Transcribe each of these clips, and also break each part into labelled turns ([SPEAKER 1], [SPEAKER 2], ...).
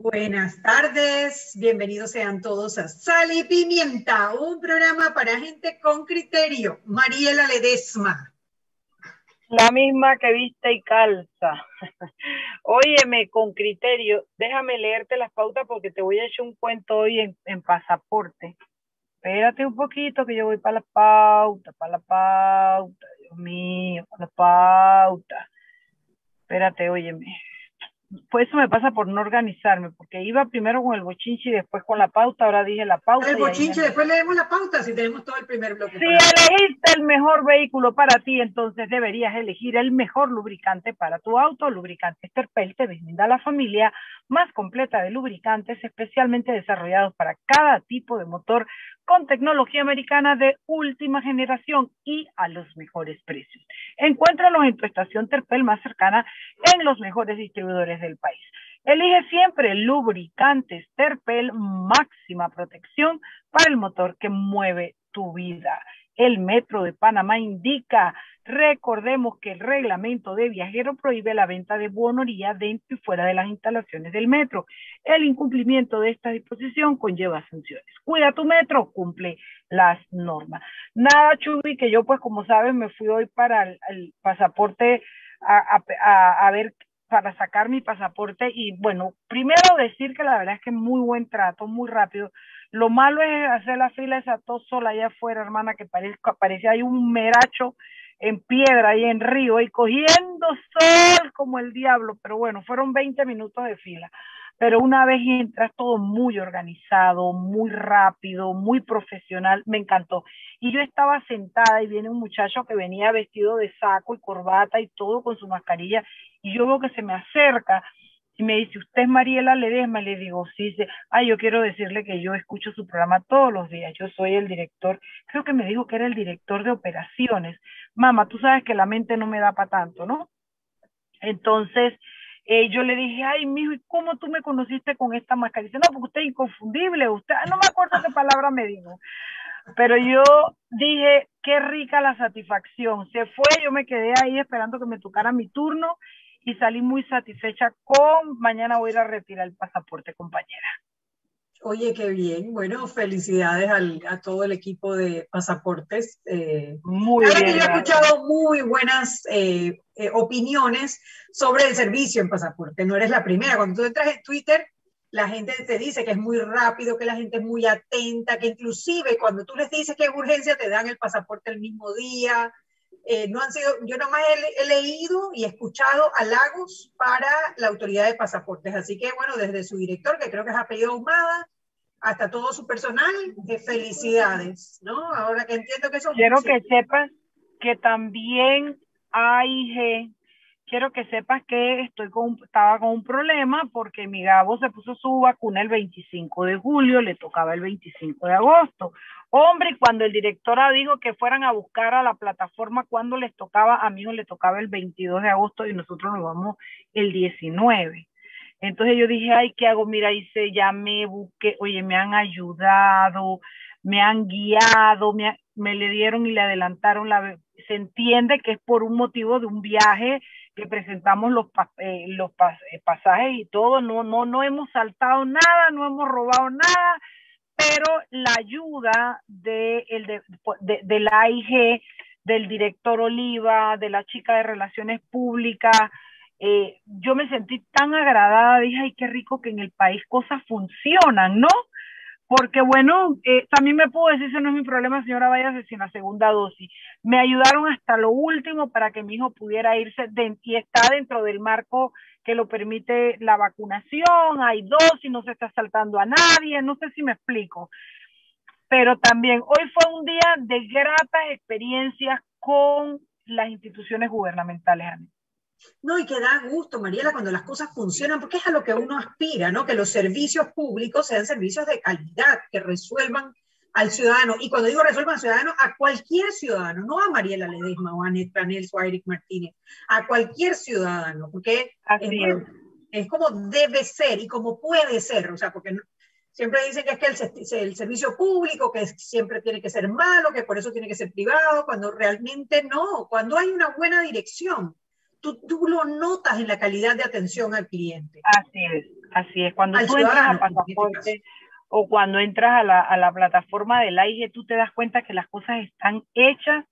[SPEAKER 1] Buenas tardes, bienvenidos sean todos a Sal y Pimienta, un programa para gente con criterio. Mariela Ledesma.
[SPEAKER 2] La misma que viste y calza. Óyeme, con criterio, déjame leerte las pautas porque te voy a echar un cuento hoy en, en pasaporte. Espérate un poquito que yo voy para la pauta, para la pauta, Dios mío, para la pauta. Espérate, óyeme pues eso me pasa por no organizarme, porque iba primero con el bochinche y después con la pauta, ahora dije la pauta.
[SPEAKER 1] El bochinche, después leemos la pauta, si tenemos todo el primer bloque.
[SPEAKER 2] Si elegiste el mejor vehículo para ti, entonces deberías elegir el mejor lubricante para tu auto. Lubricante Terpel te brinda la familia más completa de lubricantes especialmente desarrollados para cada tipo de motor con tecnología americana de última generación y a los mejores precios. Encuéntralos en tu estación Terpel más cercana en los mejores distribuidores del país. Elige siempre lubricantes Terpel máxima protección para el motor que mueve tu vida. El Metro de Panamá indica Recordemos que el reglamento de viajero prohíbe la venta de buonería dentro y fuera de las instalaciones del metro. El incumplimiento de esta disposición conlleva sanciones. Cuida tu metro, cumple las normas. Nada, Chubi, que yo pues como sabes me fui hoy para el, pasaporte a, a, a ver para sacar mi pasaporte y bueno, primero decir que la verdad es que muy buen trato, muy rápido. Lo malo es hacer la fila esa tos sola allá afuera, hermana, que parece, parece hay un meracho en piedra y en río y cogiendo sol como el diablo, pero bueno, fueron 20 minutos de fila. Pero una vez entras todo muy organizado, muy rápido, muy profesional, me encantó. Y yo estaba sentada y viene un muchacho que venía vestido de saco y corbata y todo con su mascarilla y yo veo que se me acerca y me dice, ¿usted es Mariela Ledesma? Le digo, sí, dice, ay, yo quiero decirle que yo escucho su programa todos los días, yo soy el director, creo que me dijo que era el director de operaciones. Mamá, tú sabes que la mente no me da para tanto, ¿no? Entonces, eh, yo le dije, ay, mijo, ¿y cómo tú me conociste con esta máscara? Dice, no, porque usted es inconfundible, usted, no me acuerdo qué palabra me dijo. Pero yo dije, qué rica la satisfacción. Se fue, yo me quedé ahí esperando que me tocara mi turno y salí muy satisfecha con mañana voy a ir a retirar el pasaporte, compañera.
[SPEAKER 1] Oye, qué bien. Bueno, felicidades al, a todo el equipo de pasaportes. Eh, muy bien. Yo he escuchado muy buenas eh, eh, opiniones sobre el servicio en pasaporte. No eres la primera. Cuando tú entras en Twitter, la gente te dice que es muy rápido, que la gente es muy atenta, que inclusive cuando tú les dices que es urgencia, te dan el pasaporte el mismo día. Eh, no han sido, yo nomás he, he, leído y escuchado halagos para la autoridad de pasaportes. Así que, bueno, desde su director, que creo que es apellido Humada, hasta todo su personal, eh, felicidades, ¿no? Ahora que entiendo que son...
[SPEAKER 2] Quiero que sepas que también AIG, quiero que sepas que estoy con, estaba con un problema porque mi Gabo se puso su vacuna el 25 de julio, le tocaba el 25 de agosto. Hombre, cuando el director dijo que fueran a buscar a la plataforma cuando les tocaba, a mí no le tocaba el 22 de agosto y nosotros nos vamos el 19. Entonces yo dije, ay, ¿qué hago? Mira, hice, ya me busqué, oye, me han ayudado, me han guiado, me, me le dieron y le adelantaron la... Se entiende que es por un motivo de un viaje que presentamos los, eh, los eh, pasajes y todo, no, no, no hemos saltado nada, no hemos robado nada, pero la ayuda de, el de, de, del AIG, del director Oliva, de la chica de Relaciones Públicas, eh, yo me sentí tan agradada, dije, ay, qué rico que en el país cosas funcionan, ¿no? Porque bueno, eh, también me puedo decir, ese no es mi problema, señora váyase sin la segunda dosis. Me ayudaron hasta lo último para que mi hijo pudiera irse y está dentro del marco que lo permite la vacunación, hay dosis, no se está saltando a nadie, no sé si me explico. Pero también hoy fue un día de gratas experiencias con las instituciones gubernamentales.
[SPEAKER 1] No, y que da gusto, Mariela, cuando las cosas funcionan, porque es a lo que uno aspira, ¿no? Que los servicios públicos sean servicios de calidad, que resuelvan al ciudadano. Y cuando digo resuelvan al ciudadano, a cualquier ciudadano, no a Mariela Ledesma o a Anet Planels o a Eric Martínez, a cualquier ciudadano, porque es, es, como debe ser y como puede ser, o sea, porque siempre dicen que es que el, el, servicio público, que siempre tiene que ser malo, que por eso tiene que ser privado, cuando realmente no, cuando hay una buena dirección tú, tú lo notas en la calidad de atención al cliente.
[SPEAKER 2] Así es, Así es, cuando tú entras a este pasaporte o cuando entras a la, a la plataforma del AIG, tú te das cuenta que las cosas están hechas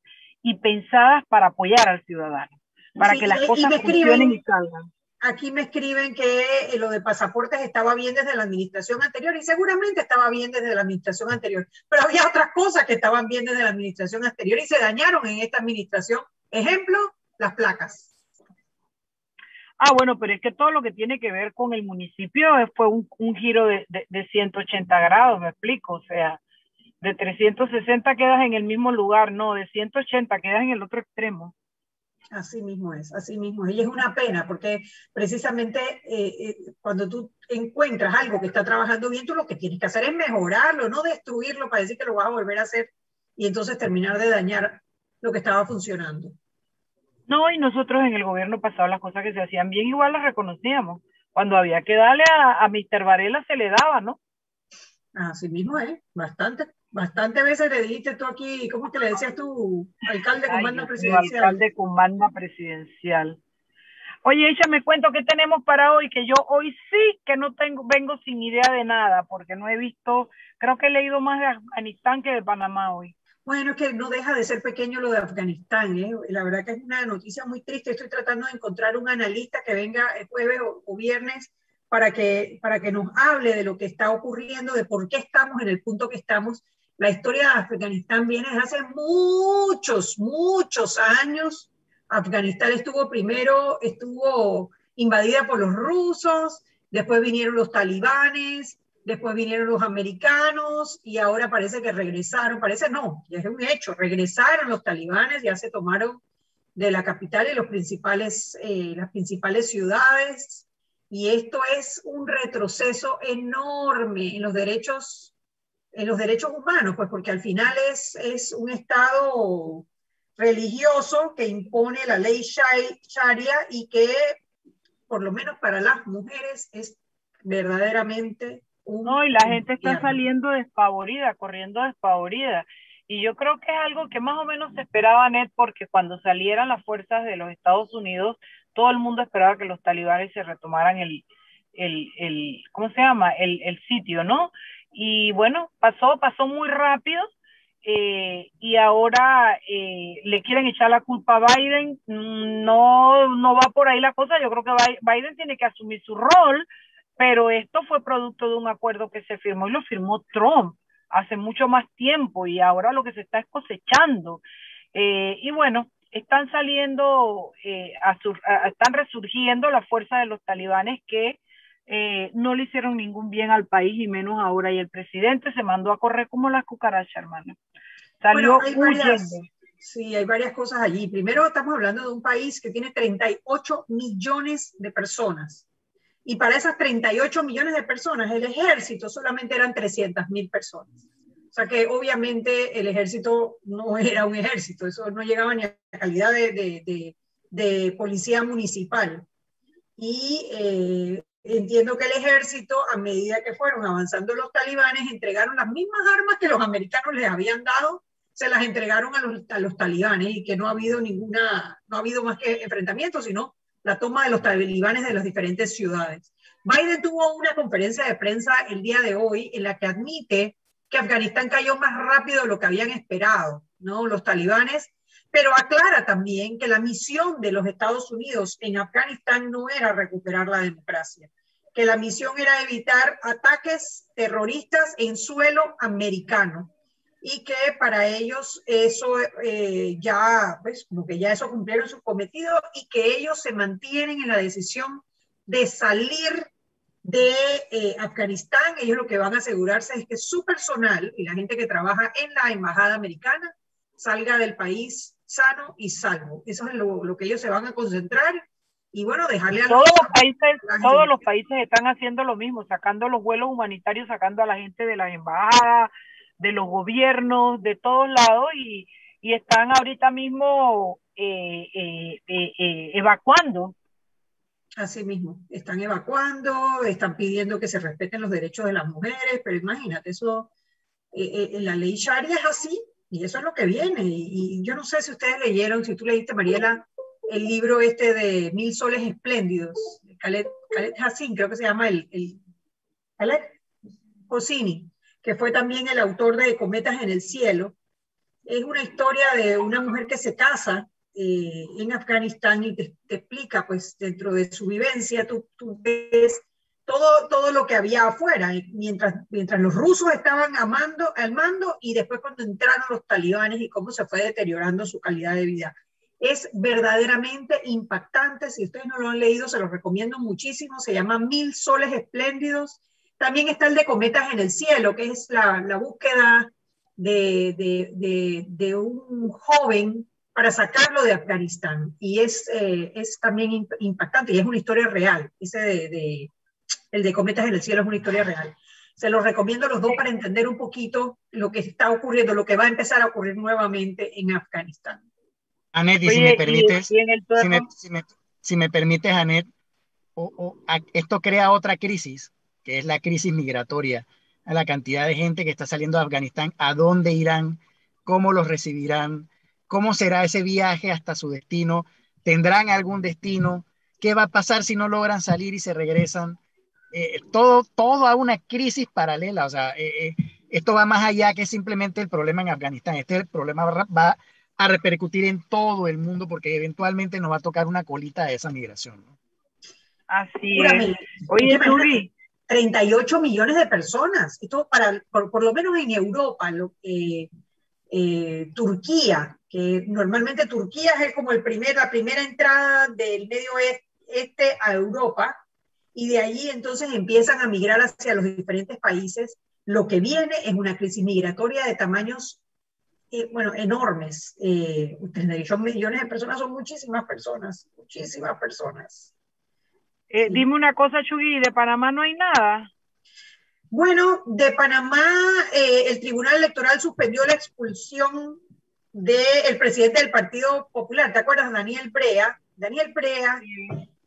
[SPEAKER 2] y pensadas para apoyar al ciudadano, para que las cosas funcionen y salgan.
[SPEAKER 1] Aquí me escriben que eh, lo de pasaportes estaba bien desde la administración anterior y seguramente estaba bien desde la administración anterior, pero había otras cosas que estaban bien desde la administración anterior y se dañaron en esta administración. Ejemplo, las placas.
[SPEAKER 2] Ah, bueno, pero es que todo lo que tiene que ver con el municipio fue un, giro de, de, 180 grados, me explico, o sea, de 360 quedas en el mismo lugar, no, de 180 quedas en el otro extremo.
[SPEAKER 1] Así mismo es, así mismo es. Y es una pena porque precisamente eh, eh, cuando tú encuentras algo que está trabajando bien, tú lo que tienes que hacer es mejorarlo, no destruirlo para decir que lo vas a volver a hacer y entonces terminar de dañar lo que estaba funcionando.
[SPEAKER 2] No, y nosotros en el gobierno pasado las cosas que se hacían bien igual las reconocíamos. Cuando había que darle a, a Mr. Varela se le daba, ¿no?
[SPEAKER 1] Así mismo es, bastante, bastante veces le dijiste tú aquí, ¿cómo que le decías tú, alcalde con manda presidencial?
[SPEAKER 2] Alcalde con manda presidencial. Oye, Isha, me cuento qué tenemos para hoy, que yo hoy sí que no tengo, vengo sin idea de nada, porque no he visto, creo que he leído más de Afganistán que de Panamá hoy.
[SPEAKER 1] Bueno, es que no deja de ser pequeño lo de Afganistán. ¿eh? La verdad que es una noticia muy triste. Estoy tratando de encontrar un analista que venga el jueves o, viernes para que, para que nos hable de lo que está ocurriendo, de por qué estamos en el punto que estamos. La historia de Afganistán viene desde hace muchos, muchos años. Afganistán estuvo primero, estuvo invadida por los rusos, después vinieron los talibanes, después vinieron los americanos y ahora parece que regresaron, parece no, ya es un hecho, regresaron los talibanes, ya se tomaron de la capital y los principales, eh, las principales ciudades. Y esto es un retroceso enorme en los derechos en los derechos humanos, pues porque al final es, es un estado religioso que impone la ley sharia y que, por lo menos para las mujeres, es verdaderamente
[SPEAKER 2] no, y la gente está saliendo despavorida, corriendo despavorida. Y yo creo que es algo que más o menos se esperaba, Ned, porque cuando salieran las fuerzas de los Estados Unidos, todo el mundo esperaba que los talibanes se retomaran el, el, el ¿cómo se llama? El, el sitio, ¿no? Y bueno, pasó, pasó muy rápido. Eh, y ahora eh, le quieren echar la culpa a Biden, no, no va por ahí la cosa, yo creo que Biden tiene que asumir su rol, pero esto fue producto de un acuerdo que se firmó y lo firmó Trump hace mucho más tiempo y ahora lo que se está es cosechando. Eh, y bueno, están saliendo, eh, están resurgiendo la fuerza de los talibanes que eh, no le hicieron ningún bien al país y menos ahora. Y el presidente se mandó a correr como las cucarachas, hermano. Salió
[SPEAKER 1] huyendo. Sí, hay varias cosas allí. Primero, estamos hablando de un país que tiene 38 millones de personas y para esas 38 millones de personas, el ejército solamente eran 300 mil personas. O sea que obviamente el ejército no era un ejército, eso no llegaba ni a la calidad de, de, de, policía municipal. Y eh, entiendo que el ejército, a medida que fueron avanzando los talibanes, entregaron las mismas armas que los americanos les habían dado, se las entregaron a los, a los talibanes y que no ha habido ninguna, no ha habido más que enfrentamientos, sino la toma de los talibanes de las diferentes ciudades. Biden tuvo una conferencia de prensa el día de hoy en la que admite que Afganistán cayó más rápido de lo que habían esperado, ¿no? Los talibanes, pero aclara también que la misión de los Estados Unidos en Afganistán no era recuperar la democracia, que la misión era evitar ataques terroristas en suelo americano y que para ellos eso eh, ya, pues como que ya eso cumplieron su cometido y que ellos se mantienen en la decisión de salir de eh, Afganistán. Ellos lo que van a asegurarse es que su personal y la gente que trabaja en la embajada americana salga del país sano y salvo. Eso es lo, lo que ellos se van a concentrar y bueno, dejarle a
[SPEAKER 2] todos los, países, todos los países están haciendo lo mismo, sacando los vuelos humanitarios, sacando a la gente de las embajadas, de los gobiernos, de todos lados, y, y están ahorita mismo eh, eh, eh, evacuando.
[SPEAKER 1] Así mismo, están evacuando, están pidiendo que se respeten los derechos de las mujeres, pero imagínate, eso, la ley Sharia es así, y eso es lo que viene. Y, yo no sé si ustedes leyeron, si tú leíste, Mariela, el libro este de Mil Soles Espléndidos, Khaled, Khaled Hassin, creo que se llama el, el Khaled Hosseini, que fue también el autor de Cometas en el Cielo. Es una historia de una mujer que se casa eh, en Afganistán y te, explica, pues, dentro de su vivencia, tú, ves todo, todo lo que había afuera, mientras, mientras los rusos estaban amando, al mando y después cuando entraron los talibanes y cómo se fue deteriorando su calidad de vida. Es verdaderamente impactante, si ustedes no lo han leído, se los recomiendo muchísimo, se llama Mil Soles Espléndidos. También está el de Cometas en el Cielo, que es la, la búsqueda de, de, de, de, un joven para sacarlo de Afganistán. Y es, eh, es también impactante y es una historia real, ese de el de Cometas en el Cielo es una historia real. Se los recomiendo a los dos para entender un poquito lo que está ocurriendo, lo que va a empezar a ocurrir nuevamente en Afganistán.
[SPEAKER 3] Anet, y si me permites, si me, permites, Anet, esto crea otra crisis, que es la crisis migratoria, a la cantidad de gente que está saliendo de Afganistán, a dónde irán, cómo los recibirán, cómo será ese viaje hasta su destino, tendrán algún destino, qué va a pasar si no logran salir y se regresan. Eh, todo, todo a una crisis paralela. O sea, eh, eh, esto va más allá que simplemente el problema en Afganistán. Este problema va, a repercutir en todo el mundo porque eventualmente nos va a tocar una colita de esa migración.
[SPEAKER 2] Así es. Oye, Turi.
[SPEAKER 1] 38 millones de personas. Esto para, por, lo menos en Europa, lo, Turquía, que normalmente Turquía es como el primer, la primera entrada del medio este a Europa, y de allí entonces empiezan a migrar hacia los diferentes países. Lo que viene es una crisis migratoria de tamaños, eh, bueno, enormes. Eh, 38 millones de personas son muchísimas personas, muchísimas personas.
[SPEAKER 2] Eh, dime una cosa, Chugui, ¿de Panamá no hay nada?
[SPEAKER 1] Bueno, de Panamá eh, el Tribunal Electoral suspendió la expulsión del presidente del Partido Popular, ¿te acuerdas? Daniel Brea. Daniel Brea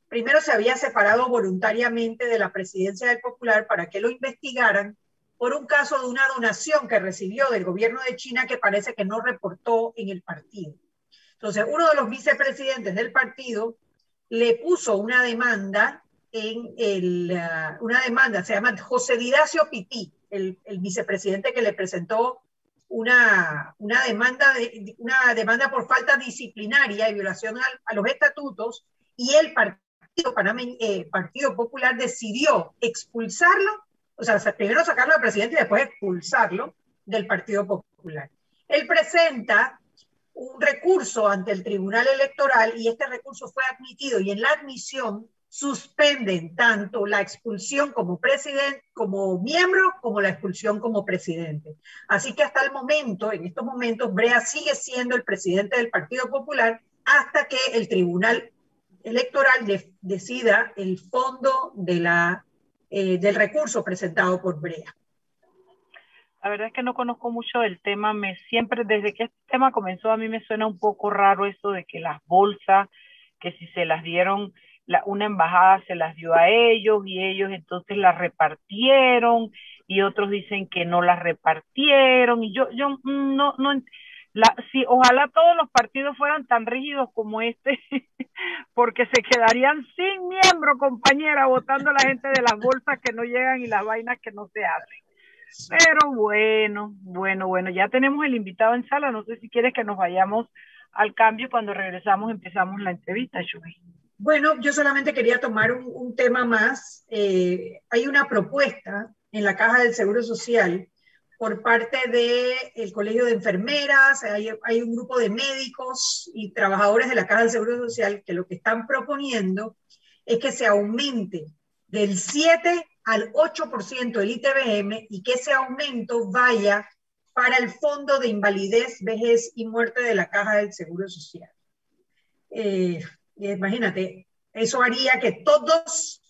[SPEAKER 1] primero se había separado voluntariamente de la presidencia del Popular para que lo investigaran por un caso de una donación que recibió del gobierno de China que parece que no reportó en el partido. Entonces, uno de los vicepresidentes del partido le puso una demanda en el, uh, una demanda, se llama José Didacio Pití, el, el, vicepresidente que le presentó una, una, demanda de, una demanda por falta disciplinaria y violación a, a los estatutos, y el partido eh, Partido Popular decidió expulsarlo, o sea, primero sacarlo al presidente y después expulsarlo del Partido Popular. Él presenta un recurso ante el Tribunal Electoral y este recurso fue admitido y en la admisión suspenden tanto la expulsión como presidente, como miembro, como la expulsión como presidente. Así que hasta el momento, en estos momentos, Brea sigue siendo el presidente del Partido Popular hasta que el Tribunal electoral decida el fondo de la, eh, del recurso presentado por Brea.
[SPEAKER 2] La verdad es que no conozco mucho del tema, me siempre, desde que este tema comenzó, a mí me suena un poco raro eso de que las bolsas, que si se las dieron, la, una embajada se las dio a ellos y ellos entonces las repartieron y otros dicen que no las repartieron y yo, yo no, no, la, si, ojalá todos los partidos fueran tan rígidos como este, porque se quedarían sin miembro, compañera, votando la gente de las bolsas que no llegan y las vainas que no se hacen. Pero bueno, bueno, bueno, ya tenemos el invitado en sala. No sé si quieres que nos vayamos al cambio. Cuando regresamos empezamos la entrevista, Shubi.
[SPEAKER 1] Bueno, yo solamente quería tomar un, un tema más. Eh, hay una propuesta en la Caja del Seguro Social por parte del Colegio de Enfermeras, hay, hay, un grupo de médicos y trabajadores de la Caja del Seguro Social que lo que están proponiendo es que se aumente del 7 al 8% el ITBM y que ese aumento vaya para el Fondo de Invalidez, Vejez y Muerte de la Caja del Seguro Social. Eh, imagínate, eso haría que todos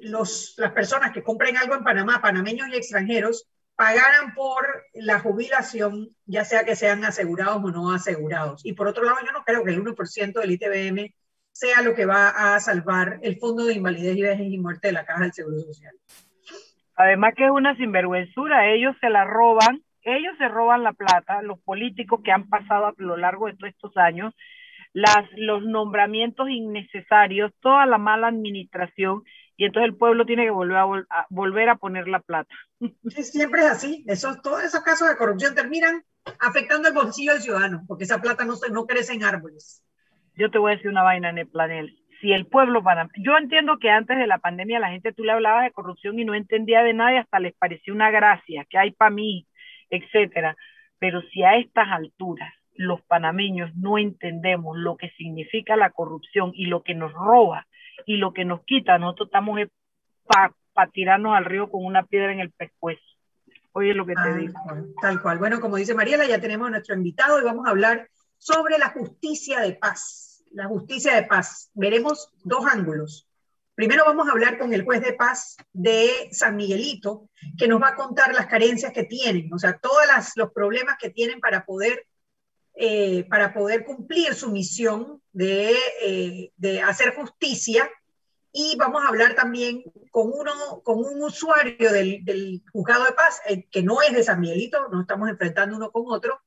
[SPEAKER 1] los, las personas que compren algo en Panamá, panameños y extranjeros, pagaran por la jubilación, ya sea que sean asegurados o no asegurados. Y por otro lado, yo no creo que el 1% del ITBM sea lo que va a salvar el Fondo de Invalidez y Vejez y Muerte de la Caja del Seguro Social.
[SPEAKER 2] Además que es una sinvergüenzura, ellos se la roban, ellos se roban la plata, los políticos que han pasado a lo largo de todos estos años las, los nombramientos innecesarios, toda la mala administración, y entonces el pueblo tiene que volver a, volver a poner la plata.
[SPEAKER 1] siempre es así. Todos esos casos de corrupción terminan afectando el bolsillo del ciudadano, porque esa plata no, no crece en árboles.
[SPEAKER 2] Yo te voy a decir una vaina en el planel. Si el pueblo para yo entiendo que antes de la pandemia la gente tú le hablabas de corrupción y no entendía de nada y hasta les parecía una gracia, que hay para mí, etcétera. Pero si a estas alturas los panameños no entendemos lo que significa la corrupción y lo que nos roba y lo que nos quita, nosotros estamos para tirarnos al río con una piedra en el pescuezo. Oye lo que te digo.
[SPEAKER 1] tal cual. Bueno, como dice Mariela, ya tenemos a nuestro invitado y vamos a hablar sobre la justicia de paz. La justicia de paz. Veremos dos ángulos. Primero vamos a hablar con el juez de paz de San Miguelito, que nos va a contar las carencias que tienen, o sea, todos los problemas que tienen para poder, eh, para poder cumplir su misión de, eh, de, hacer justicia. Y vamos a hablar también con, uno, con un usuario del, del juzgado de paz, eh, que no es de San Miguelito, nos estamos enfrentando uno con otro,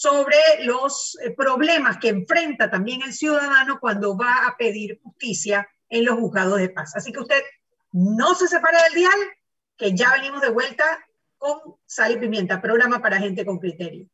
[SPEAKER 1] sobre los problemas que enfrenta también el ciudadano cuando va a pedir justicia en los juzgados de paz. Así que usted no se separe del dial, que ya venimos de vuelta con Sal y Pimienta, programa para gente con criterio.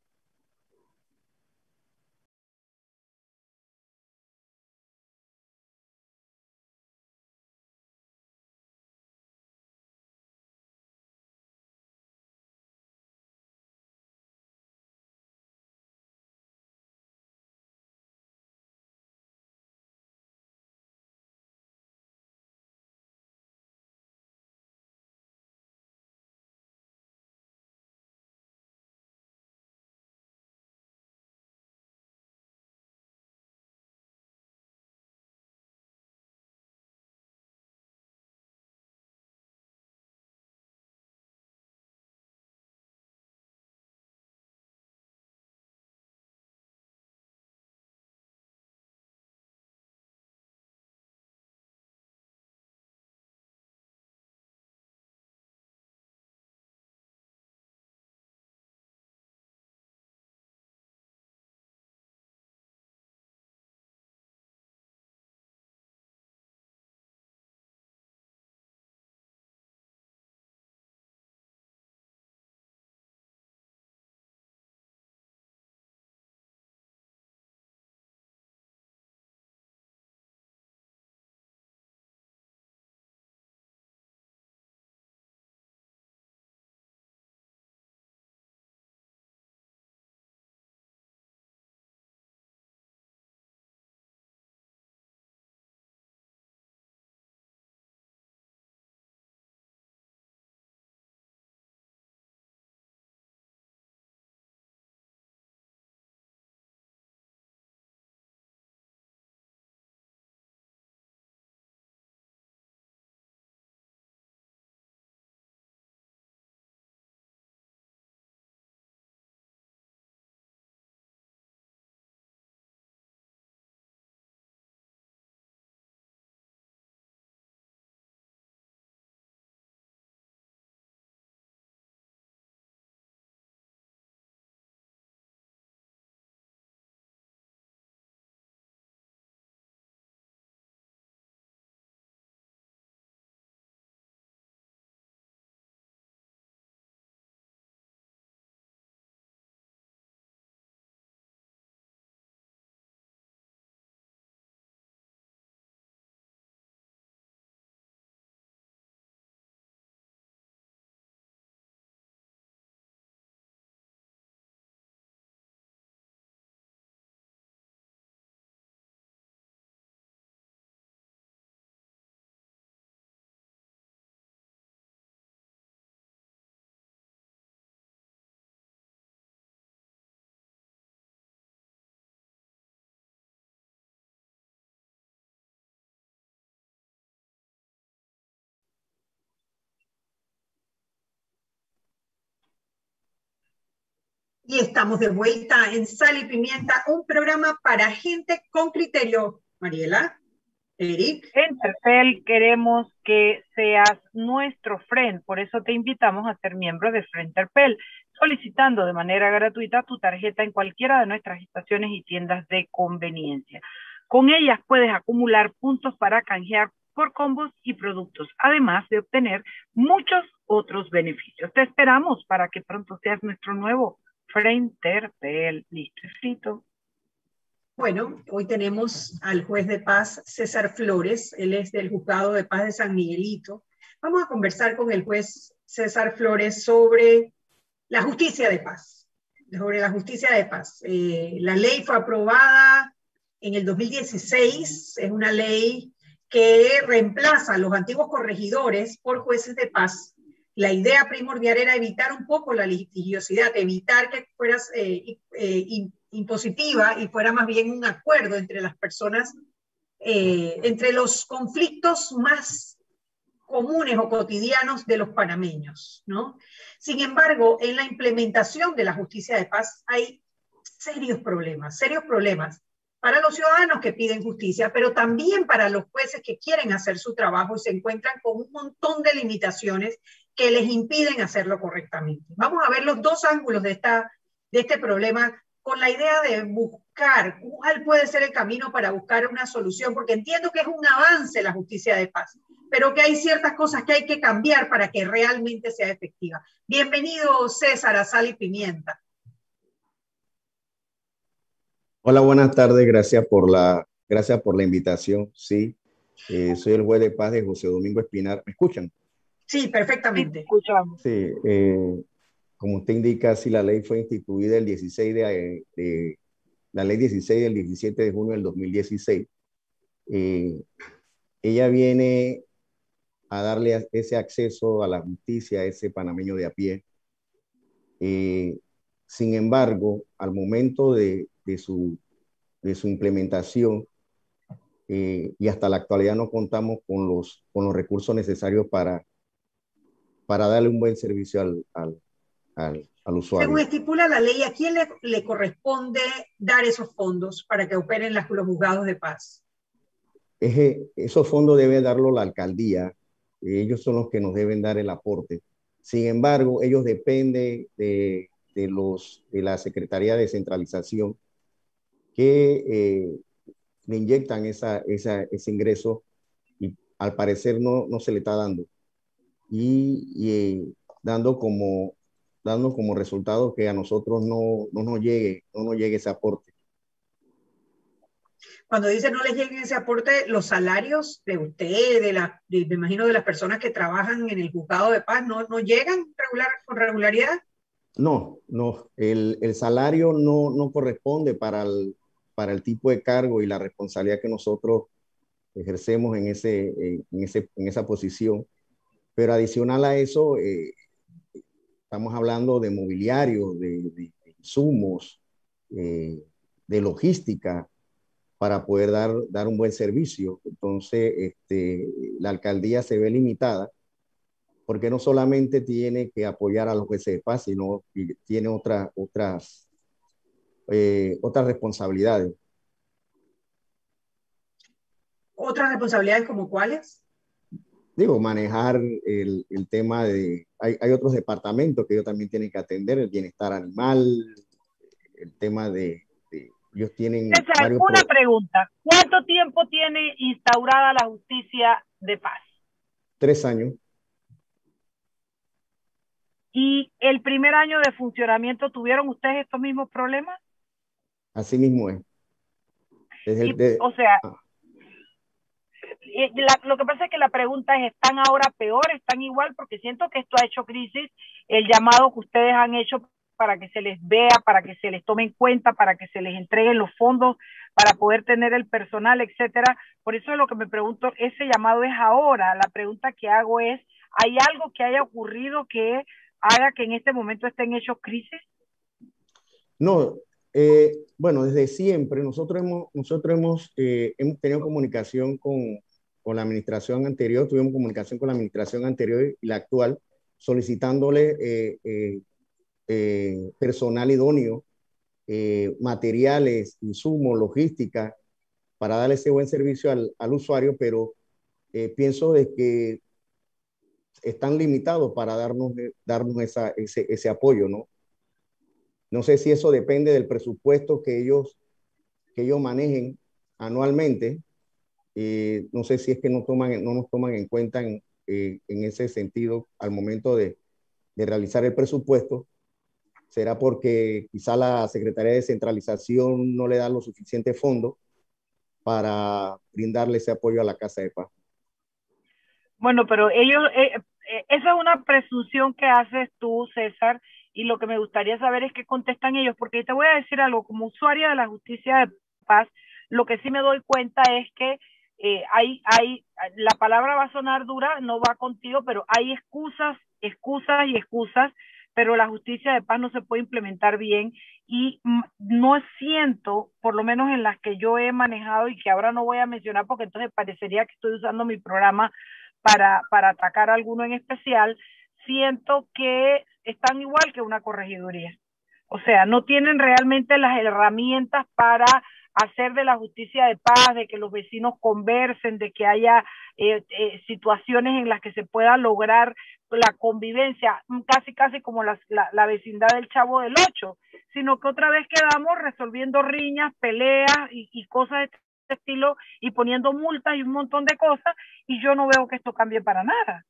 [SPEAKER 1] Y estamos de vuelta en Sal y Pimienta, un programa para gente con criterio. Mariela. Eric.
[SPEAKER 2] En Terpel queremos que seas nuestro friend, por eso te invitamos a ser miembro de Friend Terpel, solicitando de manera gratuita tu tarjeta en cualquiera de nuestras estaciones y tiendas de conveniencia. Con ellas puedes acumular puntos para canjear por combos y productos, además de obtener muchos otros beneficios. Te esperamos para que pronto seas nuestro nuevo friend Terpel. Listo, escrito.
[SPEAKER 1] Bueno, hoy tenemos al juez de paz César Flores, él es del Juzgado de Paz de San Miguelito. Vamos a conversar con el juez César Flores sobre la justicia de paz, sobre la justicia de paz. Eh, la ley fue aprobada en el 2016, es una ley que reemplaza a los antiguos corregidores por jueces de paz. La idea primordial era evitar un poco la litigiosidad, evitar que fueras eh, eh, impositiva y fuera más bien un acuerdo entre las personas, eh, entre los conflictos más comunes o cotidianos de los panameños, ¿no? Sin embargo, en la implementación de la justicia de paz hay serios problemas, serios problemas para los ciudadanos que piden justicia, pero también para los jueces que quieren hacer su trabajo y se encuentran con un montón de limitaciones que les impiden hacerlo correctamente. Vamos a ver los dos ángulos de, esta, de este problema con la idea de buscar cuál puede ser el camino para buscar una solución, porque entiendo que es un avance la justicia de paz, pero que hay ciertas cosas que hay que cambiar para que realmente sea efectiva. Bienvenido César a Sal y Pimienta.
[SPEAKER 4] Hola, buenas tardes, gracias por la, gracias por la invitación. Sí, eh, soy el juez de paz de José Domingo Espinar. ¿Me escuchan?
[SPEAKER 1] Sí, perfectamente.
[SPEAKER 2] escuchamos.
[SPEAKER 4] Sí, eh, como usted indica, si la ley fue instituida el 16 de, la ley 16 del 17 de junio del 2016, eh, ella viene a darle ese acceso a la justicia a ese panameño de a pie. Eh, sin embargo, al momento de, su, de su implementación, eh, y hasta la actualidad no contamos con los, con los recursos necesarios para, para darle un buen servicio al, al, usuario.
[SPEAKER 1] Según estipula la ley, ¿a quién le, corresponde dar esos fondos para que operen las, los juzgados de paz?
[SPEAKER 4] esos fondos debe darlo la alcaldía. Ellos son los que nos deben dar el aporte. Sin embargo, ellos dependen de, de los, de la Secretaría de Descentralización que eh, le inyectan esa, esa, ese ingreso y al parecer no, no se le está dando. Y, y eh, dando como dando como resultado que a nosotros no, no nos llegue, no nos llegue ese aporte.
[SPEAKER 1] Cuando dice no les llegue ese aporte, los salarios de usted, de la, me imagino de las personas que trabajan en el juzgado de paz, ¿no, no llegan regular, con regularidad?
[SPEAKER 4] No, no, el, el salario no, no corresponde para el, para el tipo de cargo y la responsabilidad que nosotros ejercemos en, ese, en, ese, en esa posición. Pero adicional a eso, eh, Estamos hablando de mobiliario, de, insumos, eh, de logística para poder dar, dar un buen servicio. Entonces, este, la alcaldía se ve limitada porque no solamente tiene que apoyar a los paz, sino que tiene otra, otras, eh, otras responsabilidades.
[SPEAKER 1] ¿Otras responsabilidades como cuáles?
[SPEAKER 4] Digo, manejar el, el tema de, hay, hay, otros departamentos que ellos también tienen que atender, el bienestar animal, el tema de, ellos tienen...
[SPEAKER 2] una pregunta, ¿cuánto tiempo tiene instaurada la justicia de paz?
[SPEAKER 4] Tres años.
[SPEAKER 2] ¿Y el primer año de funcionamiento tuvieron ustedes estos mismos problemas?
[SPEAKER 4] Así mismo es.
[SPEAKER 2] o sea, ah lo que pasa es que la pregunta es, ¿están ahora peor? ¿Están igual? Porque siento que esto ha hecho crisis, el llamado que ustedes han hecho para que se les vea, para que se les tome en cuenta, para que se les entreguen los fondos, para poder tener el personal, etcétera. Por eso es lo que me pregunto, ese llamado es ahora. La pregunta que hago es, ¿hay algo que haya ocurrido que haga que en este momento estén hechos crisis?
[SPEAKER 4] No, eh, bueno, desde siempre nosotros hemos, nosotros hemos, eh, hemos tenido comunicación con, con la administración anterior, tuvimos comunicación con la administración anterior y la actual, solicitándole eh, eh, eh, personal idóneo, materiales, insumos, logística, para dar ese buen servicio al, al usuario, pero pienso de que están limitados para darnos, darnos ese, ese apoyo, ¿no? No sé si eso depende del presupuesto que ellos, que ellos manejen anualmente. Eh, no sé si es que no, toman, no nos toman en cuenta en, eh, ese sentido al momento de, realizar el presupuesto. Será porque quizá la Secretaría de Descentralización no le da lo suficiente fondo para brindarle ese apoyo a la Casa de Paz.
[SPEAKER 2] Bueno, pero ellos, eh, esa es una presunción que haces tú, César, y lo que me gustaría saber es qué contestan ellos, porque te voy a decir algo, como usuaria de la justicia de paz, lo que sí me doy cuenta es que eh, hay, hay, la palabra va a sonar dura, no va contigo, pero hay excusas, excusas y excusas, pero la justicia de paz no se puede implementar bien y no siento, por lo menos en las que yo he manejado y que ahora no voy a mencionar porque entonces parecería que estoy usando mi programa para, para atacar a alguno en especial, siento que están igual que una corregiduría. O sea, no tienen realmente las herramientas para hacer de la justicia de paz, de que los vecinos conversen, de que haya eh, eh, situaciones en las que se pueda lograr la convivencia, casi casi como la, la, vecindad del Chavo del Ocho, sino que otra vez quedamos resolviendo riñas, peleas y, y cosas de este estilo y poniendo multas y un montón de cosas y yo no veo que esto cambie para nada.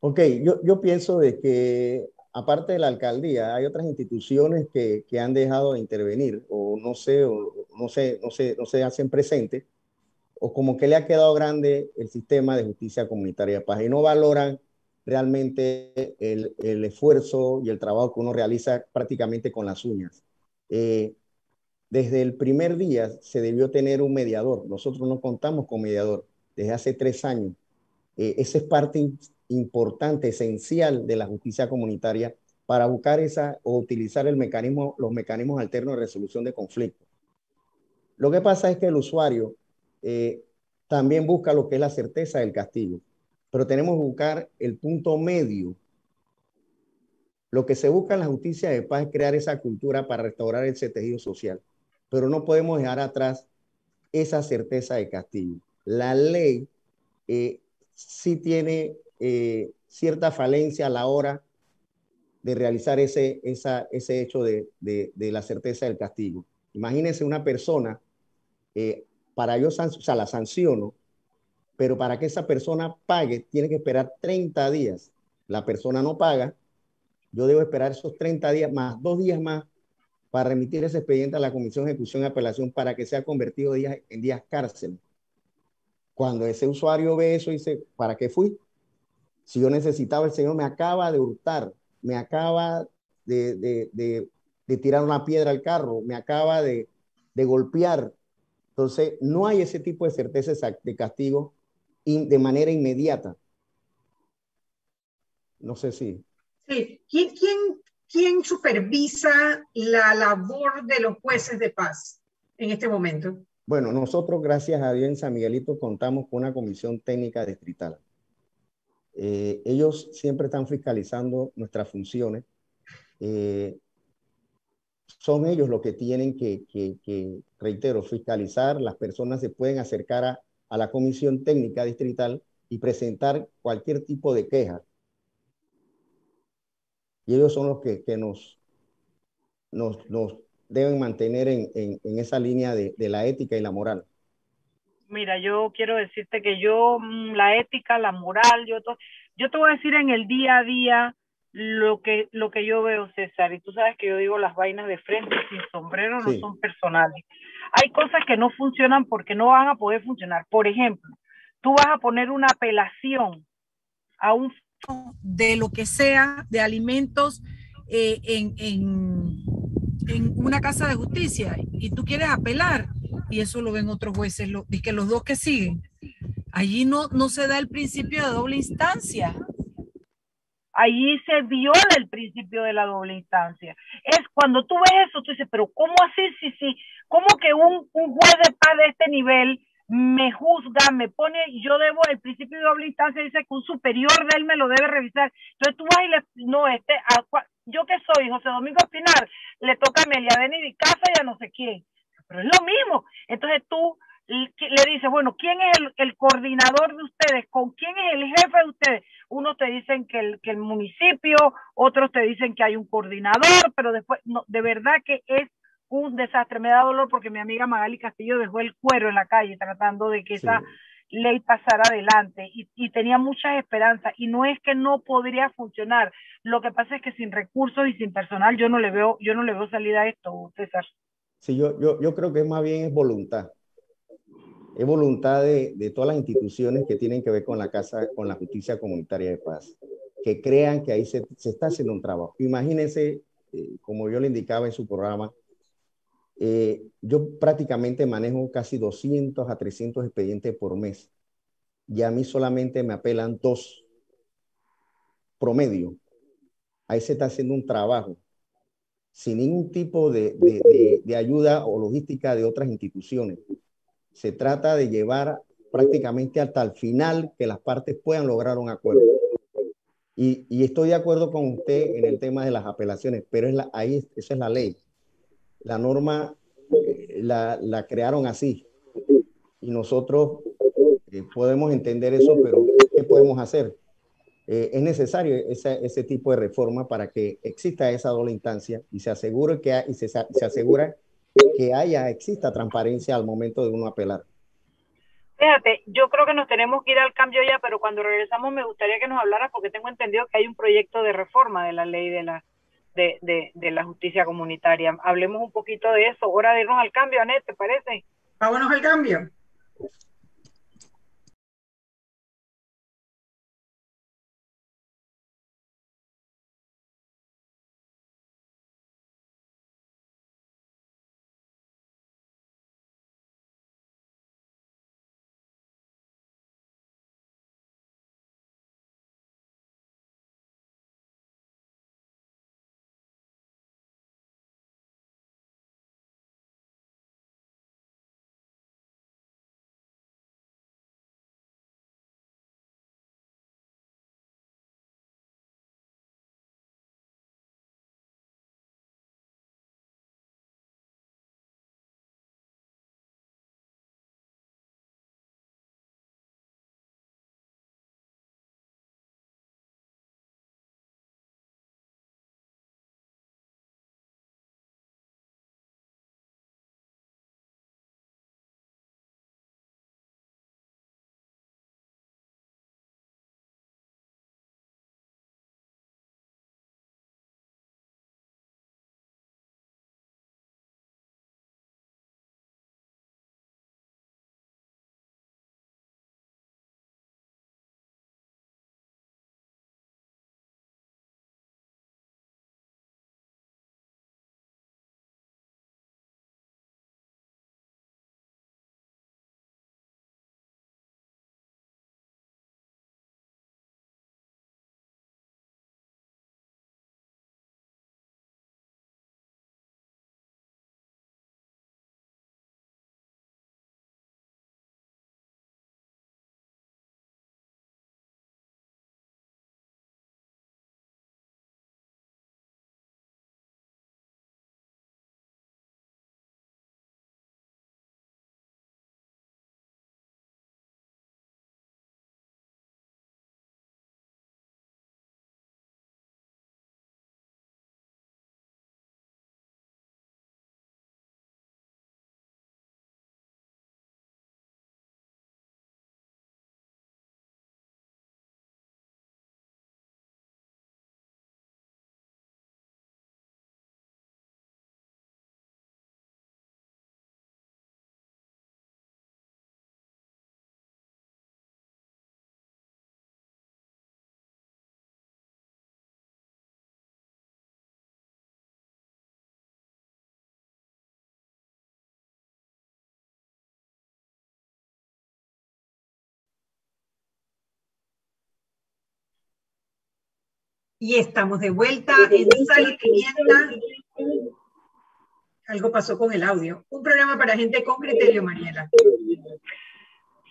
[SPEAKER 4] Ok, yo, yo pienso de que aparte de la alcaldía, hay otras instituciones que, que han dejado de intervenir o no sé, o no sé, no sé, no se hacen presentes o como que le ha quedado grande el sistema de justicia comunitaria de paz y no valoran realmente el, el esfuerzo y el trabajo que uno realiza prácticamente con las uñas. Eh, desde el primer día se debió tener un mediador. Nosotros no contamos con mediador desde hace tres años. Eh, esa es parte importante, esencial de la justicia comunitaria para buscar esa o utilizar el mecanismo, los mecanismos alternos de resolución de conflictos. Lo que pasa es que el usuario eh, también busca lo que es la certeza del castigo, pero tenemos que buscar el punto medio. Lo que se busca en la justicia de paz es crear esa cultura para restaurar ese tejido social pero no podemos dejar atrás esa certeza de castigo. La ley eh, sí tiene eh, cierta falencia a la hora de realizar ese, esa, ese hecho de, de, la certeza del castigo. Imagínense una persona, eh, para yo, o sea, la sanciono, pero para que esa persona pague, tiene que esperar 30 días. La persona no paga, yo debo esperar esos 30 días más, dos días más para remitir ese expediente a la Comisión de Ejecución y Apelación para que sea convertido en días cárcel. Cuando ese usuario ve eso, dice, ¿para qué fui? Si yo necesitaba, el Señor me acaba de hurtar, me acaba de, de, tirar una piedra al carro, me acaba de, golpear. Entonces, no hay ese tipo de certeza de castigo de manera inmediata. No sé si.
[SPEAKER 1] Sí. ¿Quién, quién ¿quién supervisa la labor de los jueces de paz en este momento?
[SPEAKER 4] Bueno, nosotros, gracias a Dios, en San Miguelito contamos con una comisión técnica distrital. Eh, ellos siempre están fiscalizando nuestras funciones. Eh, son ellos los que tienen que, reitero, fiscalizar. Las personas se pueden acercar a, a la comisión técnica distrital y presentar cualquier tipo de queja y ellos son los que, nos, deben mantener en, esa línea de, la ética y la moral.
[SPEAKER 2] Mira, yo quiero decirte que yo, mm, la ética, la moral, yo, yo te voy a decir en el día a día lo que, lo que yo veo, César, y tú sabes que yo digo las vainas de frente sin sombrero no son personales. Hay cosas que no funcionan porque no van a poder funcionar. Por ejemplo, tú vas a poner una apelación a un de lo que sea, de alimentos eh, en, en, en, una casa de justicia y tú quieres apelar y eso lo ven otros jueces, lo, y que los dos que siguen. Allí no, no se da el principio de doble instancia. Allí se viola el principio de la doble instancia. Es cuando tú ves eso, tú dices, pero ¿cómo así? Sí, sí. ¿Cómo que un, un juez de paz de este nivel me juzga, me pone, yo debo, el principio de doble instancia dice que un superior de él me lo debe revisar. Entonces tú vas y le, no, este, yo que soy José Domingo Espinar, le toca a Amelia Benny casa y a no sé quién. pero es lo mismo. Entonces tú le dices, bueno, ¿quién es el, coordinador de ustedes? ¿Con quién es el jefe de ustedes? Unos te dicen que el, que el municipio, otros te dicen que hay un coordinador, pero después, no, de verdad que es un desastre. Me da dolor porque mi amiga Magali Castillo dejó el cuero en la calle tratando de que esa ley pasara adelante y, y, tenía muchas esperanzas y no es que no podría funcionar. Lo que pasa es que sin recursos y sin personal yo no le veo yo no le veo salida a esto César.
[SPEAKER 4] Sí yo yo, yo creo que más bien es voluntad. Es voluntad de, de, todas las instituciones que tienen que ver con la casa con la justicia comunitaria de paz que crean que ahí se, se está haciendo un trabajo. Imagínense eh, como yo le indicaba en su programa eh, yo prácticamente manejo casi 200 a 300 expedientes por mes y a mí solamente me apelan dos promedio. Ahí se está haciendo un trabajo sin ningún tipo de, ayuda o logística de otras instituciones. Se trata de llevar prácticamente hasta el final que las partes puedan lograr un acuerdo. Y, y, estoy de acuerdo con usted en el tema de las apelaciones, pero es la, ahí esa es la ley la norma eh, la, la, crearon así. Y nosotros eh, podemos entender eso, pero ¿qué podemos hacer? Eh, es necesario ese, ese, tipo de reforma para que exista esa doble instancia y se asegure que, y se, se asegura que haya, exista transparencia al momento de uno apelar.
[SPEAKER 2] Fíjate, yo creo que nos tenemos que ir al cambio ya, pero cuando regresamos me gustaría que nos hablara porque tengo entendido que hay un proyecto de reforma de la ley de la de, de, de, la justicia comunitaria. Hablemos un poquito de eso. Hora de irnos al cambio, Anet, ¿te parece?
[SPEAKER 1] Vámonos al cambio. Y estamos de vuelta en Sal y Pimienta. Algo pasó con el audio. Un programa para gente con criterio, Mariela.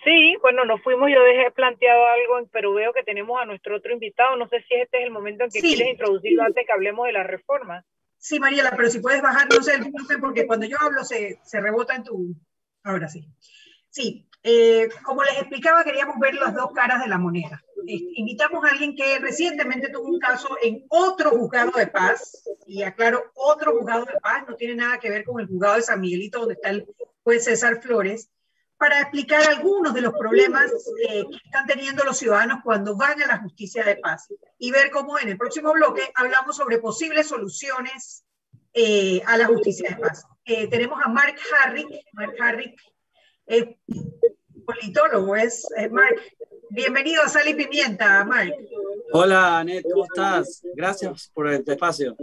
[SPEAKER 2] Sí, bueno, nos fuimos, yo dejé planteado algo, pero veo que tenemos a nuestro otro invitado. No sé si este es el momento en que quieres introducirlo antes que hablemos de la reforma.
[SPEAKER 1] Sí, Mariela, pero si puedes bajar, no sé, no sé porque cuando yo hablo se, se rebota en tu... Ahora sí. Sí, eh, como les explicaba, queríamos ver las dos caras de la moneda. invitamos a alguien que recientemente tuvo un caso en otro juzgado de paz, y aclaro, otro juzgado de paz, no tiene nada que ver con el juzgado de San Miguelito, donde está el juez César Flores, para explicar algunos de los problemas eh, que están teniendo los ciudadanos cuando van a la justicia de paz y ver cómo en el próximo bloque hablamos sobre posibles soluciones eh, a la justicia de paz. Eh, tenemos a Mark Harrick. Mark Harrick politólogo, es Mark. Bienvenido a Sal y Pimienta, Mark.
[SPEAKER 5] Hola, Anet, ¿cómo estás? Gracias por el espacio.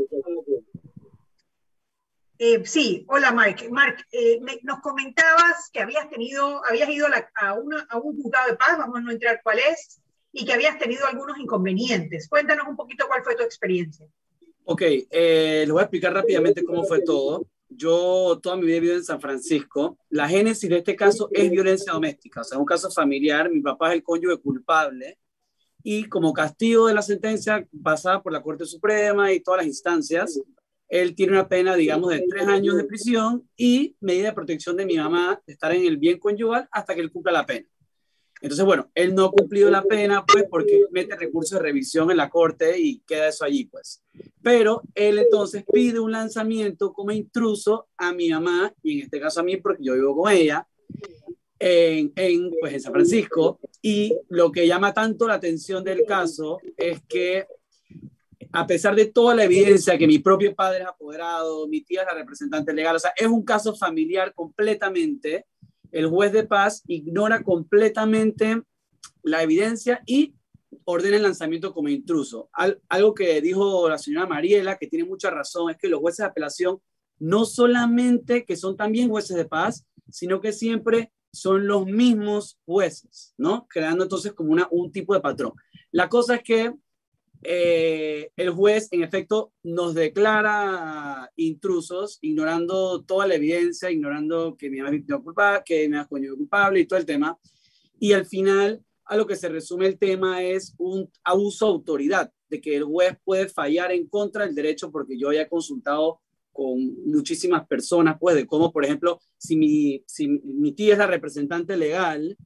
[SPEAKER 1] Eh, sí, hola Mark. Mark, eh, nos comentabas que habías tenido, habías ido a, una, a, un juzgado de paz, vamos a no entrar cuál es, y que habías tenido algunos inconvenientes. Cuéntanos un poquito cuál fue tu experiencia.
[SPEAKER 5] Ok, eh, les voy a explicar rápidamente cómo fue todo. Yo toda mi vida he vivido en San Francisco. La génesis de este caso es violencia doméstica, o sea, un caso familiar. Mi papá es el cónyuge culpable y como castigo de la sentencia pasada por la Corte Suprema y todas las instancias, él tiene una pena, digamos, de tres años de prisión y medida de protección de mi mamá, de estar en el bien conyugal hasta que él cumpla la pena. Entonces, bueno, él no ha cumplido la pena, pues, porque mete recursos de revisión en la corte y queda eso allí, pues. Pero él entonces pide un lanzamiento como intruso a mi mamá, y en este caso a mí, porque yo vivo con ella, en, en, pues, en San Francisco. Y lo que llama tanto la atención del caso es que a pesar de toda la evidencia que mi propio padre es apoderado, mi tía es la representante legal, o sea, es un caso familiar completamente, el juez de paz ignora completamente la evidencia y ordena el lanzamiento como intruso. algo que dijo la señora Mariela, que tiene mucha razón, es que los jueces de apelación no solamente que son también jueces de paz, sino que siempre son los mismos jueces, ¿no? Creando entonces como un tipo de patrón. La cosa es que eh, el juez, en efecto, nos declara intrusos, ignorando toda la evidencia, ignorando que mi mamá es culpable, que mi mamá es culpable y todo el tema. Y al final, a lo que se resume el tema es un abuso de autoridad, de que el juez puede fallar en contra del derecho, porque yo he consultado con muchísimas personas, pues, de cómo, por ejemplo, si mi tía es la representante legal,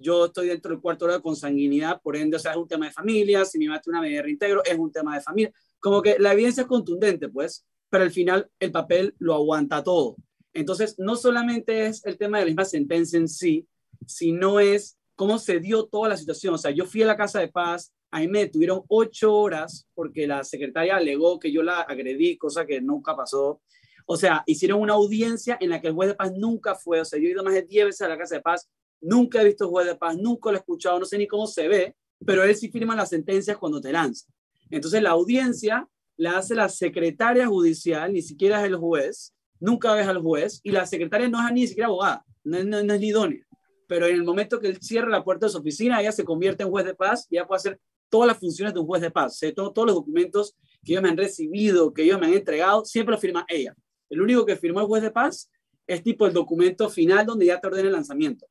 [SPEAKER 5] yo estoy dentro del cuarto grado de consanguinidad, por ende, o sea, es un tema de familia, si mi madre tiene una medida de reintegro, es un tema de familia. Como que la evidencia es contundente, pues, pero al final el papel lo aguanta todo. Entonces, no solamente es el tema de la misma sentencia en sí, sino es cómo se dio toda la situación. O sea, yo fui a la casa de paz, ahí me tuvieron ocho horas porque la secretaria alegó que yo la agredí, cosa que nunca pasó. O sea, hicieron una audiencia en la que el juez de paz nunca fue. O sea, yo he ido más de 10 veces a la casa de paz Nunca he visto juez de paz, nunca lo he escuchado, no sé ni cómo se ve, pero él sí firma las sentencias cuando te lanza. Entonces la audiencia la hace la secretaria judicial, ni siquiera es el juez, nunca ves al juez, y la secretaria no es ni siquiera abogada, no, es ni idónea. Pero en el momento que él cierra la puerta de su oficina, ella se convierte en juez de paz y ya puede hacer todas las funciones de un juez de paz. Todo, todos los documentos que ellos me han recibido, que ellos me han entregado, siempre lo firma ella. El único que firmó el juez de paz es tipo el documento final donde ya te ordena el lanzamiento.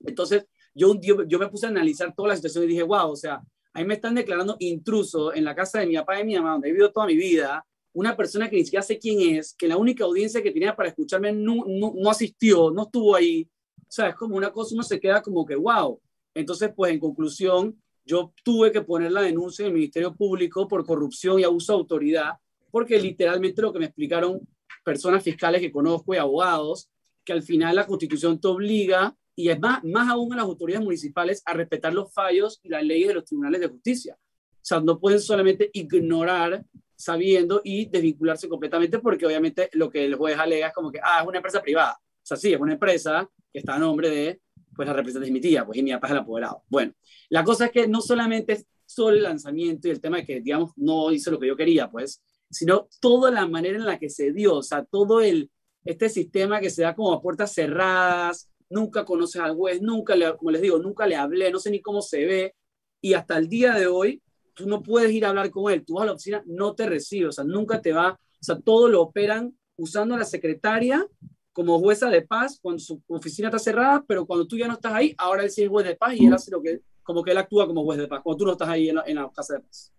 [SPEAKER 5] Entonces, yo, yo, me puse a analizar toda la situación y dije, wow, o sea, ahí me están declarando intruso en la casa de mi papá y mi mamá, donde he vivido toda mi vida, una persona que ni siquiera sé quién es, que la única audiencia que tenía para escucharme no, no, no asistió, no estuvo ahí. O sea, es como una cosa, uno se queda como que, wow. Entonces, pues en conclusión, yo tuve que poner la denuncia en el Ministerio Público por corrupción y abuso de autoridad, porque literalmente lo que me explicaron personas fiscales que conozco y abogados, que al final la constitución te obliga y es más, más aún a las autoridades municipales a respetar los fallos y las leyes de los tribunales de justicia. O sea, no pueden solamente ignorar sabiendo y desvincularse completamente porque obviamente lo que el juez alega es como que, ah, es una empresa privada. O sea, sí, es una empresa que está a nombre de, pues, la representante de mi tía, pues, y mi papá es el apoderado. Bueno, la cosa es que no solamente es solo el lanzamiento y el tema de que, digamos, no hice lo que yo quería, pues, sino toda la manera en la que se dio, o sea, todo el, este sistema que se da como a puertas cerradas, nunca conoces al juez, nunca, le, como les digo, nunca le hablé, no sé ni cómo se ve, y hasta el día de hoy tú no puedes ir a hablar con él, tú vas a la oficina, no te recibe, o sea, nunca te va, o sea, todo lo operan usando a la secretaria como jueza de paz cuando su oficina está cerrada, pero cuando tú ya no estás ahí, ahora él sí es juez de paz y él hace lo que, como que él actúa como juez de paz, cuando tú no estás ahí en la, casa de paz.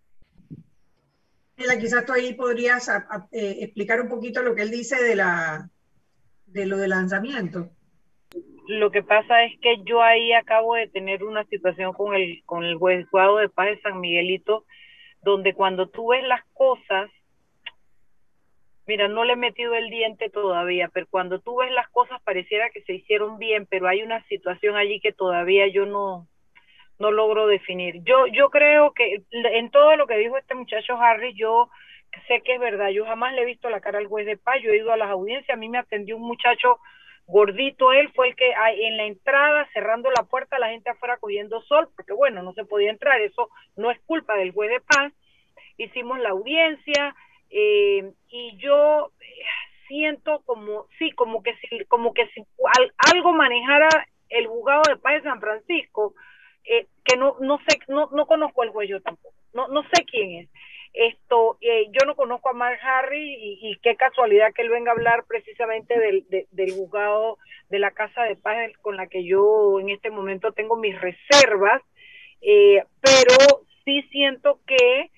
[SPEAKER 1] quizás tú ahí podrías eh, explicar un poquito lo que él dice de, la, de lo del lanzamiento.
[SPEAKER 2] Lo que pasa es que yo ahí acabo de tener una situación con el, con el juzgado de paz de San Miguelito, donde cuando tú ves las cosas, mira, no le he metido el diente todavía, pero cuando tú ves las cosas pareciera que se hicieron bien, pero hay una situación allí que todavía yo no, no logro definir. Yo, yo creo que en todo lo que dijo este muchacho Harry, yo sé que es verdad. Yo jamás le he visto la cara al juez de paz. Yo he ido a las audiencias. A mí me atendió un muchacho gordito. Él fue el que en la entrada, cerrando la puerta, la gente afuera cogiendo sol, porque bueno, no se podía entrar. Eso no es culpa del juez de paz. Hicimos la audiencia eh, y yo eh, siento como, sí, como que si, como que si algo manejara el juzgado de paz de San Francisco, eh, que no, no sé, no, no conozco el juez yo tampoco, no, no sé quién es. Esto, eh, yo no conozco a Mark Harry y, qué casualidad que él venga a hablar precisamente del, del juzgado de la Casa de Paz con la que yo en este momento tengo mis reservas, eh, pero sí siento que,